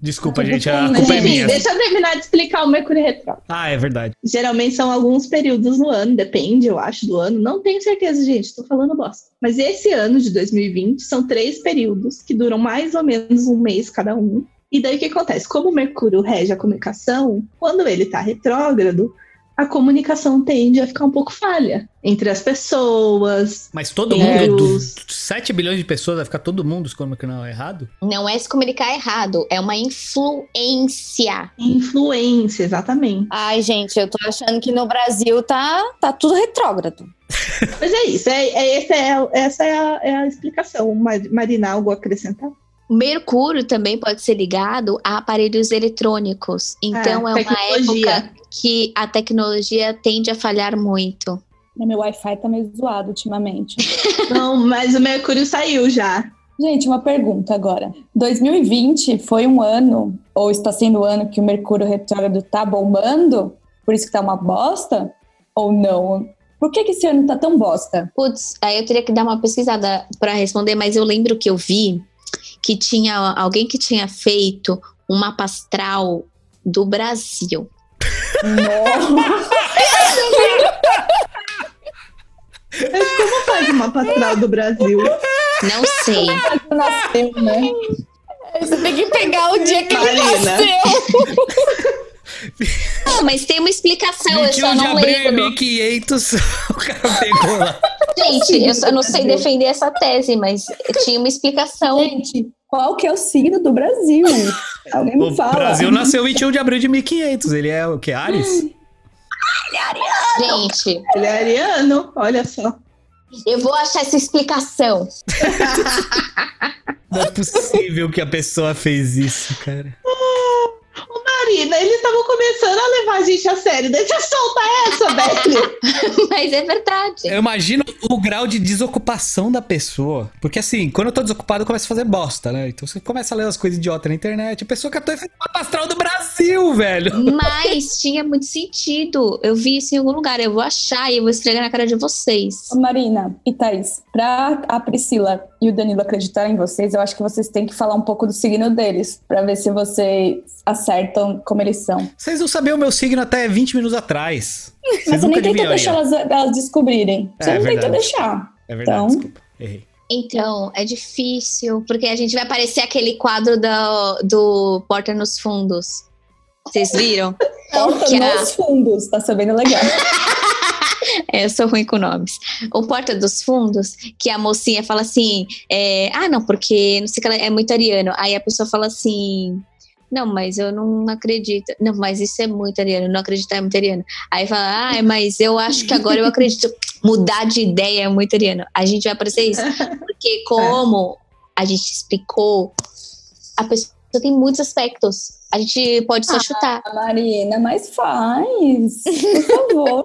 Speaker 1: Desculpa, gente, a culpa é minha.
Speaker 4: deixa eu terminar de explicar o Mercúrio retrógrado.
Speaker 1: Ah, é verdade.
Speaker 4: Geralmente são alguns períodos no ano, depende, eu acho, do ano. Não tenho certeza, gente, tô falando bosta. Mas esse ano de 2020 são três períodos que duram mais ou menos um mês cada um. E daí o que acontece? Como o Mercúrio rege a comunicação, quando ele tá retrógrado, a comunicação tende a ficar um pouco falha entre as pessoas.
Speaker 1: Mas todo
Speaker 4: É.
Speaker 1: mundo, dos 7 bilhões de pessoas, vai ficar todo mundo se comunicando errado?
Speaker 3: Não é se comunicar errado, é uma influência.
Speaker 4: Influência, exatamente.
Speaker 5: Ai, gente, eu tô achando que no Brasil tá, tá tudo retrógrado.
Speaker 4: Mas é isso, é, é, essa, é, a- essa é, a, é a explicação. Mar- Marina, algo a acrescentar?
Speaker 3: Mercúrio também pode ser ligado a aparelhos eletrônicos. Então
Speaker 4: Ah,
Speaker 3: é uma
Speaker 4: tecnologia.
Speaker 3: época que a tecnologia tende a falhar muito.
Speaker 2: Meu Wi-Fi tá meio zoado ultimamente.
Speaker 4: Não, mas o Mercúrio saiu já.
Speaker 2: Gente, uma pergunta agora. 2020 foi um ano, ou está sendo o ano que o Mercúrio retrógrado tá bombando? Por isso que tá uma bosta? Ou não? Por que, que esse ano tá tão bosta?
Speaker 3: Putz, aí eu teria que dar uma pesquisada para responder, mas eu lembro que eu vi que tinha alguém que tinha feito um mapa astral do Brasil.
Speaker 4: Mas como faz uma astral do Brasil?
Speaker 3: Não sei.
Speaker 2: Nasceu, né?
Speaker 5: Você tem que pegar o dia que ele
Speaker 4: Marina.
Speaker 5: nasceu.
Speaker 3: Não, mas tem uma explicação, eu
Speaker 1: 21
Speaker 3: só
Speaker 1: de
Speaker 3: não
Speaker 1: abril é
Speaker 3: lembro.
Speaker 1: 1500, o cara pegou lá.
Speaker 3: Gente, eu só não sei defender essa tese, mas tinha uma explicação.
Speaker 2: Gente, qual que é o signo do Brasil? Alguém me
Speaker 1: O
Speaker 2: fala.
Speaker 1: Brasil nasceu 21 de abril de 1500, ele é o que? Ares?
Speaker 3: Gente,
Speaker 4: Ele é ariano, olha só.
Speaker 3: eu vou achar essa explicação.
Speaker 1: Não é possível que a pessoa fez isso, cara.
Speaker 4: Começando a levar a gente a sério. Deixa eu soltar essa, velho.
Speaker 3: Mas é verdade.
Speaker 1: Eu imagino o grau de desocupação da pessoa. Porque assim, quando eu tô desocupado, eu começo a fazer bosta, né? Então você começa a ler as coisas idiotas na internet. A pessoa catou efeito mapa astral do Brasil, velho.
Speaker 3: Mas tinha muito sentido. Eu vi isso em algum lugar. Eu vou achar e eu vou esfregar na cara de vocês.
Speaker 2: Marina e Thaís, pra a Priscila e o Danilo acreditarem em vocês, eu acho que vocês têm que falar um pouco do signo deles, pra ver se vocês acertam como eles são.
Speaker 1: Vocês não sabiam o meu signo até 20 minutos atrás.
Speaker 2: Mas você nem
Speaker 1: adivinhariam.
Speaker 2: deixar elas, elas descobrirem. Você
Speaker 1: É,
Speaker 2: não tenta
Speaker 1: verdade.
Speaker 2: deixar.
Speaker 1: É verdade,
Speaker 2: Então-
Speaker 1: desculpa. Errei.
Speaker 3: Então, é difícil, porque a gente vai aparecer aquele quadro do, do Porta nos Fundos. Vocês viram?
Speaker 2: Porta nos fundos, tá sabendo legal.
Speaker 3: É, eu sou ruim com nomes. O Porta dos Fundos, que a mocinha fala assim: é, ah, não, porque não sei que ela é muito ariano. Aí a pessoa fala assim. Não, mas eu não acredito. Não, mas isso é muito ariano, não acreditar é muito ariano. Aí fala, ah, mas eu acho que agora eu acredito. Mudar de ideia é muito ariano. A gente vai aparecer isso. Porque como a gente explicou, a pessoa tem muitos aspectos. A gente pode só
Speaker 2: Ah,
Speaker 3: chutar.
Speaker 2: Marina, mas faz. Por favor.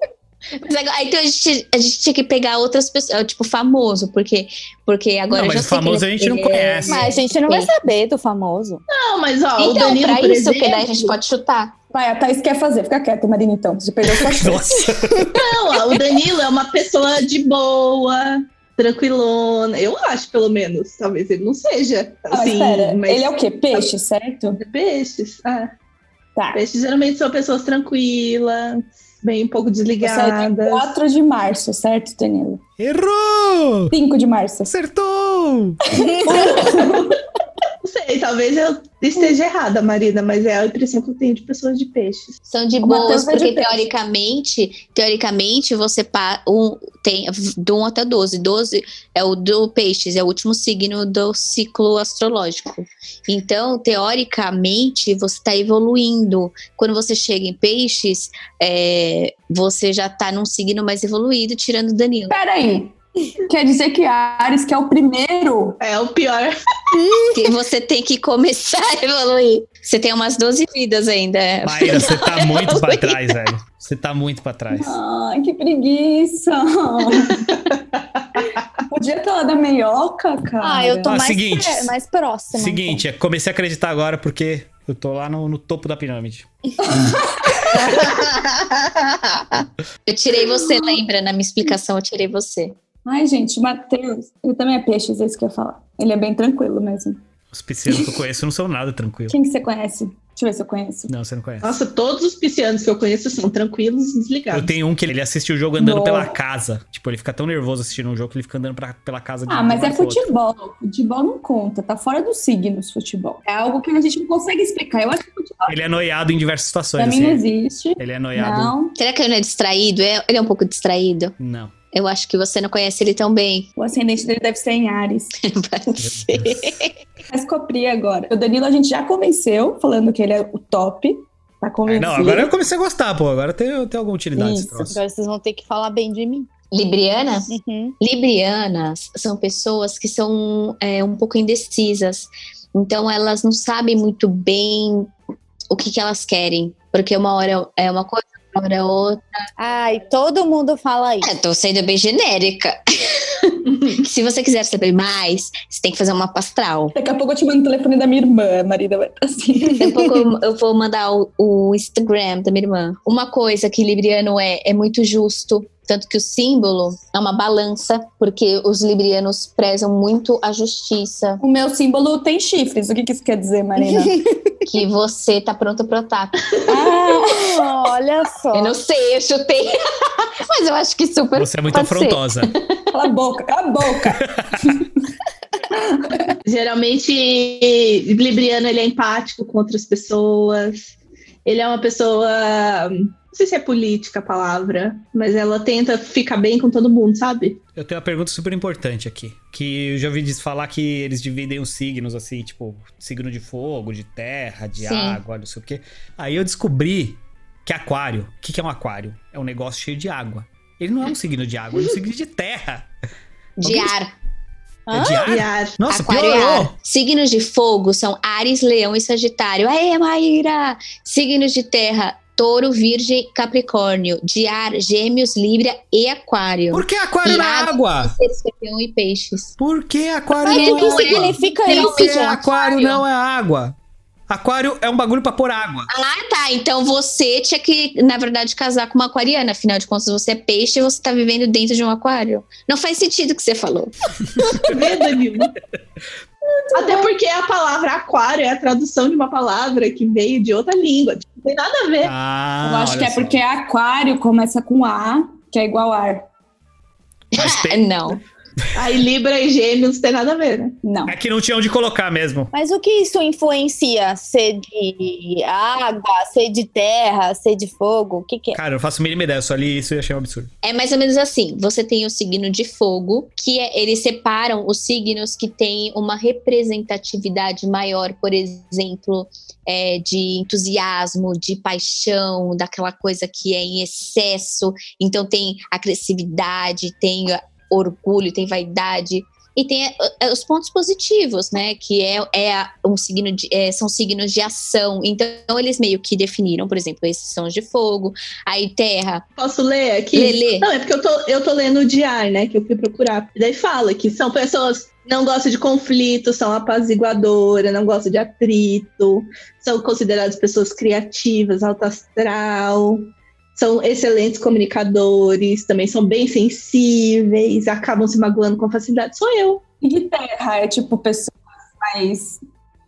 Speaker 3: Mas agora- então a gente, a gente tinha que pegar outras pessoas, tipo, famoso, porque, porque agora
Speaker 1: Não,
Speaker 3: já
Speaker 1: mas
Speaker 3: sei que
Speaker 1: famoso a gente não
Speaker 3: é-
Speaker 1: conhece.
Speaker 5: Mas a gente não vai saber do famoso.
Speaker 4: Não, mas ó, o
Speaker 3: Então,
Speaker 4: Danilo,
Speaker 3: pra isso,
Speaker 4: exemplo,
Speaker 3: porque daí a gente pode chutar.
Speaker 2: Vai, a Thaís quer fazer. Fica quieta, Marina, então. Você perdeu sua chance.
Speaker 4: Não, ó, o Danilo é uma pessoa de boa, tranquilona. Eu acho, pelo menos. Talvez ele não seja.
Speaker 2: Ah,
Speaker 4: Assim,
Speaker 2: espera.
Speaker 4: mas
Speaker 2: Ele é o quê? Peixe, certo?
Speaker 4: peixes. Ah,
Speaker 2: Tá.
Speaker 4: peixes geralmente são pessoas tranquilas, bem um pouco
Speaker 2: Você é de
Speaker 4: desligadas.
Speaker 2: 4 de março, certo, Danilo?
Speaker 1: Errou!
Speaker 2: 5 de março.
Speaker 1: Acertou!
Speaker 4: Sei, talvez eu esteja errada, Marina, mas é a impressão que eu tenho de pessoas de peixes.
Speaker 3: São de
Speaker 2: O
Speaker 3: boas,
Speaker 2: de
Speaker 3: porque
Speaker 2: peixe.
Speaker 3: teoricamente, teoricamente você pa, um, tem do 1 até 12. 12 é o do peixes, é o último signo do ciclo astrológico. Então, teoricamente, você está evoluindo. Quando você chega em peixes, é, você já está num signo mais evoluído, tirando o Danilo.
Speaker 2: Pera aí. Quer dizer que Ares, que é o primeiro,
Speaker 4: É o pior.
Speaker 3: Que você tem que começar a evoluir. Você tem umas 12 vidas ainda.
Speaker 1: Maíra, você tá muito pra trás, velho. Você tá muito pra trás.
Speaker 2: Ai, que preguiça! Podia ter lá da meioca, cara.
Speaker 5: Ah, eu tô
Speaker 1: Ah,
Speaker 5: mais,
Speaker 1: seguinte.
Speaker 5: pré- mais próxima.
Speaker 1: Seguinte, é, comecei a acreditar agora porque eu tô lá no, no topo da pirâmide.
Speaker 3: Eu tirei você, lembra? Na minha explicação, eu tirei você.
Speaker 2: Ai, gente, Matheus, ele também é peixe, é isso que eu ia falar. Ele é bem tranquilo mesmo.
Speaker 1: Os piscianos que eu conheço não são nada tranquilos.
Speaker 2: Quem que você conhece? Deixa eu ver se eu conheço.
Speaker 1: Não, você não conhece.
Speaker 4: Nossa, todos os piscianos que eu conheço são tranquilos e
Speaker 1: Eu
Speaker 4: desligados.
Speaker 1: tenho um que ele assiste o jogo andando
Speaker 2: Nossa.
Speaker 1: pela casa. Tipo, ele fica tão nervoso assistindo um jogo que ele fica andando pra- pela casa de
Speaker 2: Ah,
Speaker 1: um
Speaker 2: mas é
Speaker 1: pro outro.
Speaker 2: futebol. Futebol não conta, tá fora dos signos futebol. É algo que a gente não consegue explicar. Eu acho que futebol
Speaker 1: Ele é noiado em diversas situações.
Speaker 2: pra mim não
Speaker 1: assim.
Speaker 2: existe.
Speaker 1: Ele é noiado.
Speaker 2: Não.
Speaker 3: Será que ele não é distraído? É- Ele é um pouco distraído?
Speaker 1: Não.
Speaker 3: Eu acho que você não conhece ele tão bem.
Speaker 2: O ascendente dele deve ser em Ares.
Speaker 3: Pode ser.
Speaker 2: Mas copri agora. O Danilo a gente já convenceu, falando que ele é o top. Tá
Speaker 1: É,
Speaker 2: convencido.
Speaker 1: não, agora eu comecei a gostar, pô. Agora tem, tem alguma utilidade esse
Speaker 2: Isso.
Speaker 1: troço.
Speaker 5: Agora vocês vão ter que falar bem de mim.
Speaker 3: Libriana?
Speaker 5: Uhum.
Speaker 3: Librianas são pessoas que são é, um pouco indecisas. Então, elas não sabem muito bem o que, que elas querem. Porque uma hora é uma coisa, hora é outra.
Speaker 5: Ai, todo mundo fala isso.
Speaker 3: É, tô sendo bem genérica. Se você quiser saber mais, você tem que fazer uma pastral.
Speaker 2: Daqui a pouco eu te mando o telefone da minha irmã, a Marina vai estar assim.
Speaker 3: Daqui a pouco eu- eu vou mandar o, o Instagram da minha irmã. Uma coisa que Libriano é, é muito justo. Tanto que o símbolo é uma balança, porque os librianos prezam muito a justiça.
Speaker 2: O meu símbolo tem chifres. O que, que isso quer dizer, Marina?
Speaker 3: Que você tá pronto pro ataque.
Speaker 2: ah,
Speaker 5: Olha só.
Speaker 3: Eu não sei, eu chutei. Mas eu acho que super.
Speaker 1: Você é muito afrontosa.
Speaker 2: cala a boca, cala a boca.
Speaker 4: Geralmente, Libriano ele é empático com outras pessoas. Ele é uma pessoa. Não sei se é política a palavra, mas ela tenta ficar bem com todo mundo, sabe?
Speaker 1: Eu tenho uma pergunta super importante aqui. Que eu já ouvi diz- falar que eles dividem os signos, assim, tipo, signo de fogo, de terra, de
Speaker 3: Sim.
Speaker 1: água, não sei o quê. Aí eu descobri que aquário. O que, que é um aquário? É um negócio cheio de água. Ele não é um signo de água, ele é um signo de terra.
Speaker 3: De ar.
Speaker 1: É de ar?
Speaker 4: E ar.
Speaker 1: Nossa,
Speaker 3: Aquário é
Speaker 1: piorou.
Speaker 3: ar. Signos de fogo são Ares, Leão e Sagitário. Aê, Maíra! Signos de terra, Touro, Virgem, Capricórnio. De ar, Gêmeos, Libra e Aquário.
Speaker 1: Por que aquário
Speaker 3: E
Speaker 1: na
Speaker 3: água? Escorpião e peixes.
Speaker 1: Por que aquário
Speaker 5: Mas o
Speaker 1: não
Speaker 5: que
Speaker 1: é
Speaker 3: Não
Speaker 1: água?
Speaker 3: é.
Speaker 5: significa
Speaker 3: Não,
Speaker 5: isso,
Speaker 1: Por que
Speaker 5: gente?
Speaker 1: aquário não é água? Aquário é um bagulho pra pôr água.
Speaker 3: Ah, tá. Então você tinha que, na verdade, casar com uma aquariana. Afinal de contas, você é peixe e você tá vivendo dentro de um aquário. Não faz sentido o que você falou.
Speaker 4: Até porque a palavra aquário é a tradução de uma palavra que veio de outra língua. Tipo, Não tem nada a ver.
Speaker 1: Ah,
Speaker 2: Eu acho que é
Speaker 1: só.
Speaker 2: porque aquário começa com A, que é igual ar.
Speaker 1: Mas pe-
Speaker 3: Não.
Speaker 4: Aí Libra e Gêmeos tem nada a ver, né?
Speaker 2: Não.
Speaker 1: É que não tinha onde colocar mesmo.
Speaker 5: Mas o que isso influencia? Ser de água, ser de terra, ser de fogo? O que, que é?
Speaker 1: Cara, eu não faço a mínima ideia, eu só li isso e achei um absurdo.
Speaker 3: É mais ou menos assim. Você tem o signo de fogo, que é- eles separam os signos que têm uma representatividade maior, por exemplo, é, de entusiasmo, de paixão, daquela coisa que é em excesso. Então tem agressividade, tem orgulho, tem vaidade. E tem ah, ah, os pontos positivos, né? Que é, é um signo de, é, são signos de ação. Então, eles meio que definiram, por exemplo, esses são os de fogo, aí terra,
Speaker 4: Posso ler aqui?
Speaker 3: Lelê.
Speaker 4: Não, é porque eu tô, eu tô lendo o diário, né? Que eu fui procurar. E daí fala que são pessoas que não gostam de conflito, são apaziguadoras, não gostam de atrito, são consideradas pessoas criativas, alto astral, são excelentes comunicadores, também são bem sensíveis, acabam se magoando com facilidade. Sou eu.
Speaker 2: E de terra é tipo pessoas mais.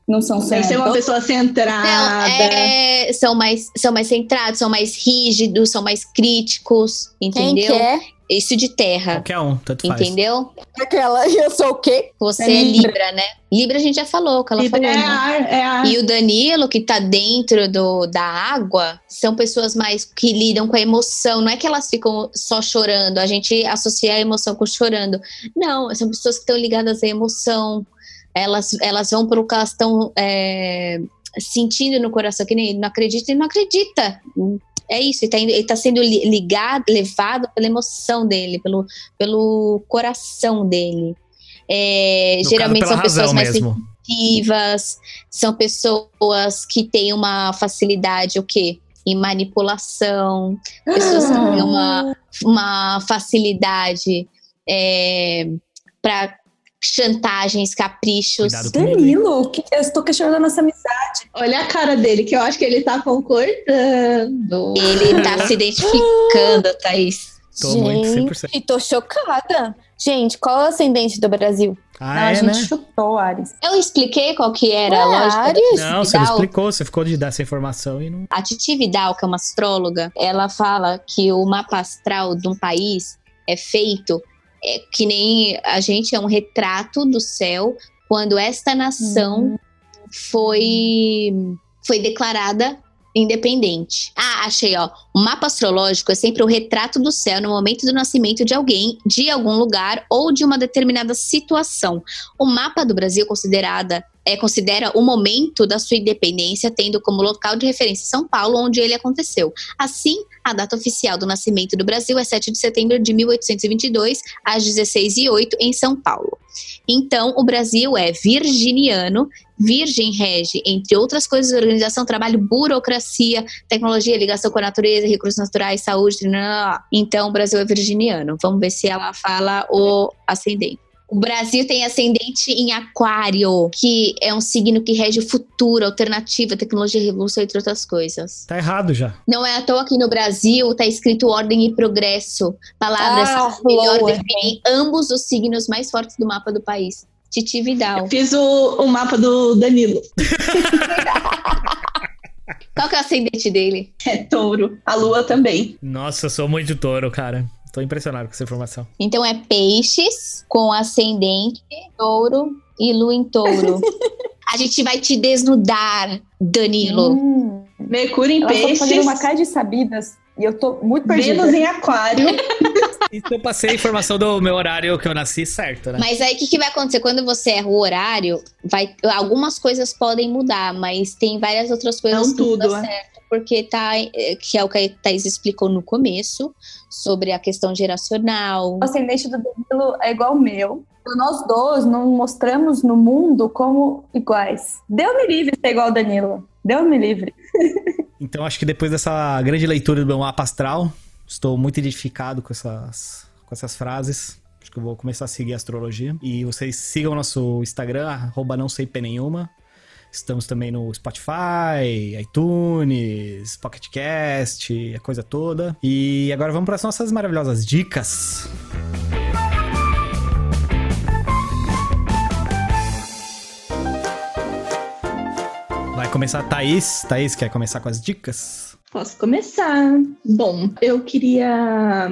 Speaker 2: Não são
Speaker 4: Deve ser uma pessoa
Speaker 3: Não,
Speaker 4: centrada.
Speaker 3: é, são, mais, são mais centrados, são mais rígidos, são mais críticos,
Speaker 5: Quem
Speaker 3: entendeu?
Speaker 5: que é?
Speaker 3: Isso de terra,
Speaker 1: Qualquer um, tanto faz.
Speaker 3: entendeu?
Speaker 5: Aquela, eu sou o quê?
Speaker 3: Você
Speaker 2: É
Speaker 3: é
Speaker 2: Libra.
Speaker 3: Libra, né? Libra a gente já falou, que ela
Speaker 4: Libra
Speaker 3: falou.
Speaker 4: é
Speaker 3: né?
Speaker 4: ar, é ar.
Speaker 3: E o Danilo, que tá dentro do, da água, são pessoas mais que lidam com a emoção. Não é que elas ficam só chorando, a gente associa a emoção com chorando. Não, são pessoas que estão ligadas à emoção. Elas, elas vão pelo que elas estão é, sentindo no coração, que nem ele não acredita e não acredita. É isso, ele tá, indo- ele tá sendo li- ligado, levado pela emoção dele, pelo, pelo coração dele. É, geralmente
Speaker 1: caso,
Speaker 3: são pessoas mais
Speaker 1: mesmo.
Speaker 3: sensitivas, são pessoas que têm uma facilidade, o quê? Em manipulação, pessoas que têm uma, uma facilidade para chantagens, caprichos.
Speaker 2: Danilo, que- eu estou questionando a nossa amizade.
Speaker 4: Olha a cara dele, que eu acho que ele tá concordando.
Speaker 3: Ele tá se identificando, Thaís.
Speaker 1: Tô muito, 100%.
Speaker 5: Gente, tô chocada. Gente, qual é o ascendente do Brasil?
Speaker 1: Ah,
Speaker 2: Não, a
Speaker 1: é,
Speaker 2: gente
Speaker 1: né?
Speaker 2: chutou, Ares.
Speaker 3: Eu expliquei qual que era a lógica
Speaker 5: Ares.
Speaker 1: Não, você não explicou, você ficou de dar essa informação e não.
Speaker 3: A Titi Vidal, que é uma astróloga, ela fala que o mapa astral de um país é feito é, que nem a gente é um retrato do céu quando esta nação foi, foi declarada independente. Ah, achei, ó. O mapa astrológico é sempre o retrato do céu no momento do nascimento de alguém, de algum lugar ou de uma determinada situação. O mapa do Brasil considerada é, considera o momento da sua independência, tendo como local de referência São Paulo, onde ele aconteceu. Assim, a data oficial do nascimento do Brasil é 7 de setembro de 1822, às 16 e 08 em São Paulo. Então, o Brasil é virginiano, virgem rege, entre outras coisas, organização, trabalho, burocracia, tecnologia, ligação com a natureza, recursos naturais, saúde. nananã. Então, o Brasil é virginiano. Vamos ver se ela fala o ascendente. O Brasil tem ascendente em Aquário, que é um signo que rege o futuro, alternativa, tecnologia, revolução, entre outras coisas.
Speaker 1: Tá errado já.
Speaker 3: Não é à toa que no Brasil tá escrito ordem e progresso. Palavras
Speaker 5: Ah,
Speaker 3: que melhor
Speaker 5: boa.
Speaker 3: definem ambos os signos mais fortes do mapa do país. Titi Vidal.
Speaker 4: Fiz o, o mapa do Danilo.
Speaker 3: Qual que é o ascendente dele?
Speaker 4: É touro. A lua também.
Speaker 1: Nossa, eu sou muito touro, cara. Tô impressionado com essa informação.
Speaker 3: Então é peixes com ascendente, touro e lua em touro. A gente vai te desnudar, Danilo.
Speaker 2: Hum,
Speaker 4: Mercúrio em
Speaker 2: fazendo
Speaker 4: peixes.
Speaker 2: uma cara de sabidas e eu tô muito perdida.
Speaker 4: Vênus em aquário.
Speaker 1: Isso eu passei a informação do meu horário que eu nasci certo, né?
Speaker 3: Mas aí o que, que vai acontecer? Quando você erra o horário, vai, algumas coisas podem mudar, mas tem várias outras coisas
Speaker 4: Não
Speaker 3: que não
Speaker 4: tudo,
Speaker 3: dá
Speaker 4: é.
Speaker 3: certo. Porque tá, é, que é o que a Thaís explicou no começo, sobre a questão geracional.
Speaker 2: O ascendente do Danilo é igual o meu. Nós dois não mostramos no mundo como iguais. Deu me livre ser igual o Danilo. Deu me livre.
Speaker 1: Então acho que depois dessa grande leitura do meu mapa astral, estou muito identificado com essas, com essas frases. Acho que eu vou começar a seguir a astrologia. E vocês sigam nosso Instagram, arroba não sei nenhuma. Estamos também no Spotify, iTunes, Pocket Cast, a coisa toda. E agora vamos para as nossas maravilhosas dicas. Vai começar a Thaís. Thaís, quer começar com as dicas?
Speaker 4: Posso começar. Bom, eu queria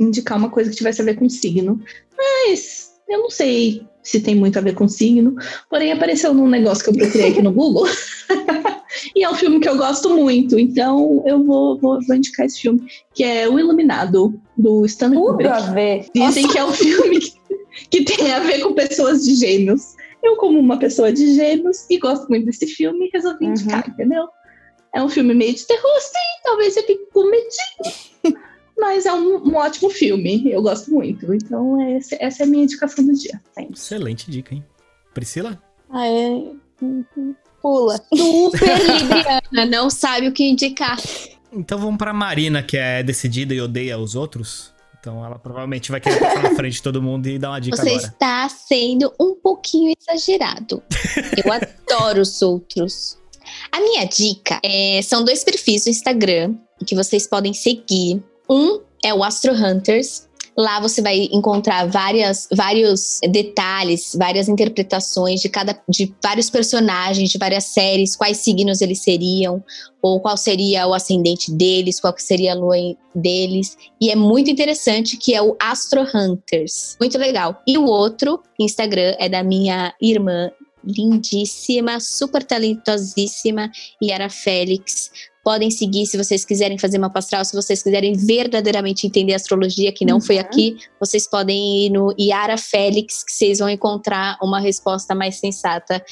Speaker 4: indicar uma coisa que tivesse a ver com signo, mas eu não sei se tem muito a ver com signo, porém apareceu num negócio que eu procurei aqui no Google. e é um filme que eu gosto muito, então eu vou, vou, vou indicar esse filme, que é O Iluminado, do Stanley Kubrick.
Speaker 2: a ver.
Speaker 4: Dizem que é um filme que, que tem a ver com pessoas de gêmeos. Eu, como uma pessoa de gêmeos e gosto muito desse filme, resolvi
Speaker 2: Uhum.
Speaker 4: indicar, entendeu? É um filme meio de terror, sim, talvez eu fique com medinho. Mas é um, um ótimo filme, eu gosto muito. Então, esse- essa é a minha indicação do dia. sempre.
Speaker 1: Excelente dica, hein? Priscila?
Speaker 5: Ah, é... Pula.
Speaker 3: Super libriana, não sabe o que indicar.
Speaker 1: Então vamos pra Marina, que é decidida e odeia os outros. Então ela provavelmente vai querer passar na frente de todo mundo e dar uma dica
Speaker 3: Você
Speaker 1: agora.
Speaker 3: está sendo um pouquinho exagerado. Eu adoro os outros. A minha dica é, são dois perfis do Instagram que vocês podem seguir. Um é o Astro Hunters. Lá você vai encontrar várias, vários detalhes, várias interpretações de cada, de vários personagens, de várias séries, quais signos eles seriam, ou qual seria o ascendente deles, qual seria a lua deles. E é muito interessante que é o Astro Hunters. Muito legal. E o outro Instagram é da minha irmã lindíssima, super talentosíssima, Yara Félix. Podem seguir se vocês quiserem fazer uma astral, se vocês quiserem verdadeiramente entender a astrologia, que não foi
Speaker 2: Uhum.
Speaker 3: aqui, vocês podem ir no Yara Félix, que vocês vão encontrar uma resposta mais sensata.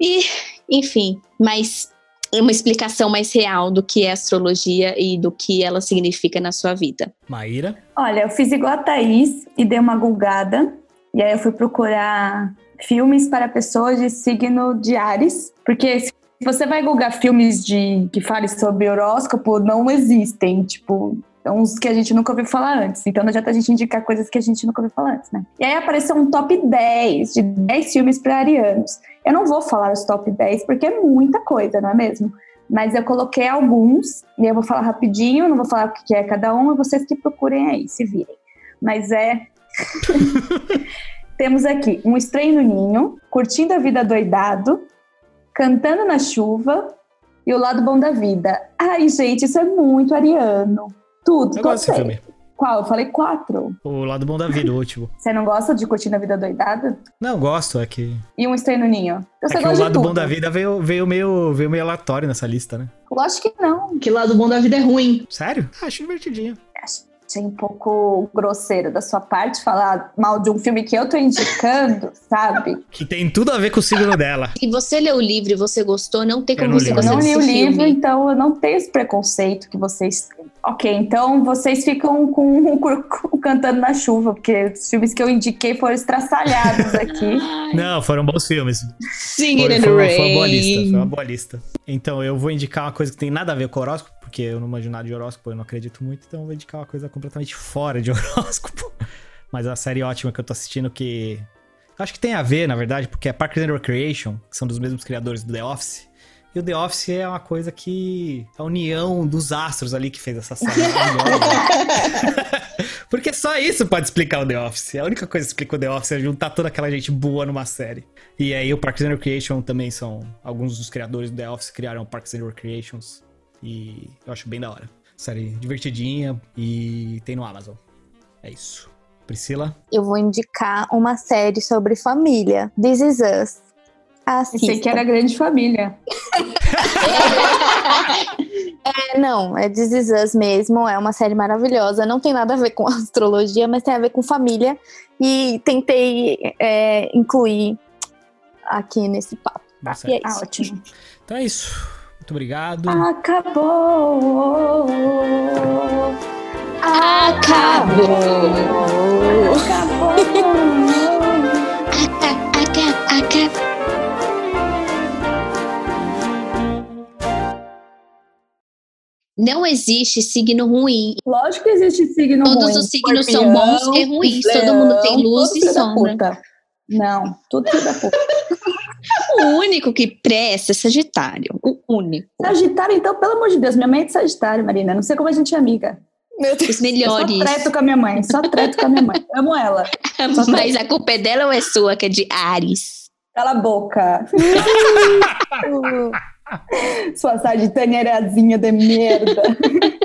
Speaker 3: E, enfim, mais uma explicação mais real do que é astrologia e do que ela significa na sua vida.
Speaker 1: Maíra?
Speaker 2: Olha, eu fiz igual a Thaís e dei uma gulgada. E aí eu fui procurar filmes para pessoas de signo de Ares. Porque se você vai gulgar filmes de que falem sobre horóscopo, não existem. Tipo, são uns que a gente nunca ouviu falar antes. Então não adianta a gente indicar coisas que a gente nunca ouviu falar antes, né? E aí apareceu um top 10 de 10 filmes para arianos. Eu não vou falar os top 10 porque é muita coisa, não é mesmo? Mas eu coloquei alguns e eu vou falar rapidinho, não vou falar o que é cada um, e vocês que procurem aí, se virem. Mas é. Temos aqui um estranho no ninho, curtindo a vida doidado, cantando na chuva e o lado bom da vida. Ai, gente, isso é muito ariano. Tudo,
Speaker 1: Eu gosto desse filme.
Speaker 2: Qual? Eu falei quatro.
Speaker 1: O lado bom da vida, o último.
Speaker 2: Você não gosta de curtindo a vida doidada?
Speaker 1: Não, gosto, é que.
Speaker 2: E um estranho no ninho?
Speaker 1: É
Speaker 2: Você
Speaker 1: que o lado bom da vida veio, veio, meio, veio meio aleatório nessa lista, né?
Speaker 2: Lógico que não.
Speaker 4: Que lado bom da vida é ruim.
Speaker 1: Sério? Ah, Acho divertidinho.
Speaker 2: Achei um pouco grosseiro da sua parte falar mal de um filme que eu tô indicando, sabe?
Speaker 1: Que tem tudo a ver com o signo dela.
Speaker 3: Se você leu o livro e você gostou, não tem como
Speaker 1: não
Speaker 3: você
Speaker 1: o
Speaker 2: Eu
Speaker 3: gostar
Speaker 2: não li o livro,
Speaker 3: filme.
Speaker 2: então eu não tenho esse preconceito que vocês têm. Ok, então vocês ficam com, com cantando na chuva, porque os filmes que eu indiquei foram estraçalhados aqui.
Speaker 1: Não, foram bons filmes.
Speaker 3: Singing
Speaker 1: Foi,
Speaker 3: in the
Speaker 1: foi,
Speaker 3: rain.
Speaker 1: foi uma boa lista. Foi uma boa lista. Então, eu vou indicar uma coisa que tem nada a ver com horóscopo, porque eu não manjo nada de horóscopo, eu não acredito muito, então eu vou indicar uma coisa completamente fora de horóscopo. Mas é uma série ótima que eu tô assistindo que. Acho que tem a ver, na verdade, porque é Parks and Recreation, que são dos mesmos criadores do The Office. E o The Office é uma coisa que. A união dos astros ali que fez essa série. Porque só isso pode explicar o The Office. A única coisa que explica o The Office é juntar toda aquela gente boa numa série. E aí o Parks and Recreation também são... Alguns dos criadores do The Office criaram Parks and Recreations. E eu acho bem da hora. Série divertidinha e tem no Amazon. É isso. Priscila?
Speaker 5: Eu vou indicar uma série sobre família. This Is Us. Assista.
Speaker 2: Pensei que era grande família.
Speaker 5: É, não, é This Is Us mesmo. É uma série maravilhosa. Não tem nada a ver com astrologia, mas tem a ver com família. E tentei é, incluir aqui nesse papo. E
Speaker 1: série.
Speaker 5: é
Speaker 2: Ah,
Speaker 5: isso.
Speaker 2: ótimo.
Speaker 1: Então é isso. Muito obrigado.
Speaker 2: Acabou.
Speaker 3: Acabou.
Speaker 2: Acabou. Acabou.
Speaker 3: Não existe signo ruim.
Speaker 2: Lógico que existe signo
Speaker 3: Todos
Speaker 2: ruim.
Speaker 3: Todos os signos Corpião, são bons e ruins. Leão, todo mundo tem luz e sombra.
Speaker 2: Não, tudo é da puta.
Speaker 3: O único que presta é Sagitário. O único.
Speaker 2: Sagitário, então, pelo amor de Deus, minha mãe é de Sagitário, Marina. Não sei como a gente é amiga.
Speaker 5: Meu Deus.
Speaker 3: Os
Speaker 2: Eu
Speaker 3: melhores.
Speaker 2: só treto com a minha mãe, só treto com a minha mãe. Amo ela.
Speaker 3: Mas a culpa é dela ou é sua, que é de Ares?
Speaker 2: Cala a boca. Sua sagitanierazinha de merda.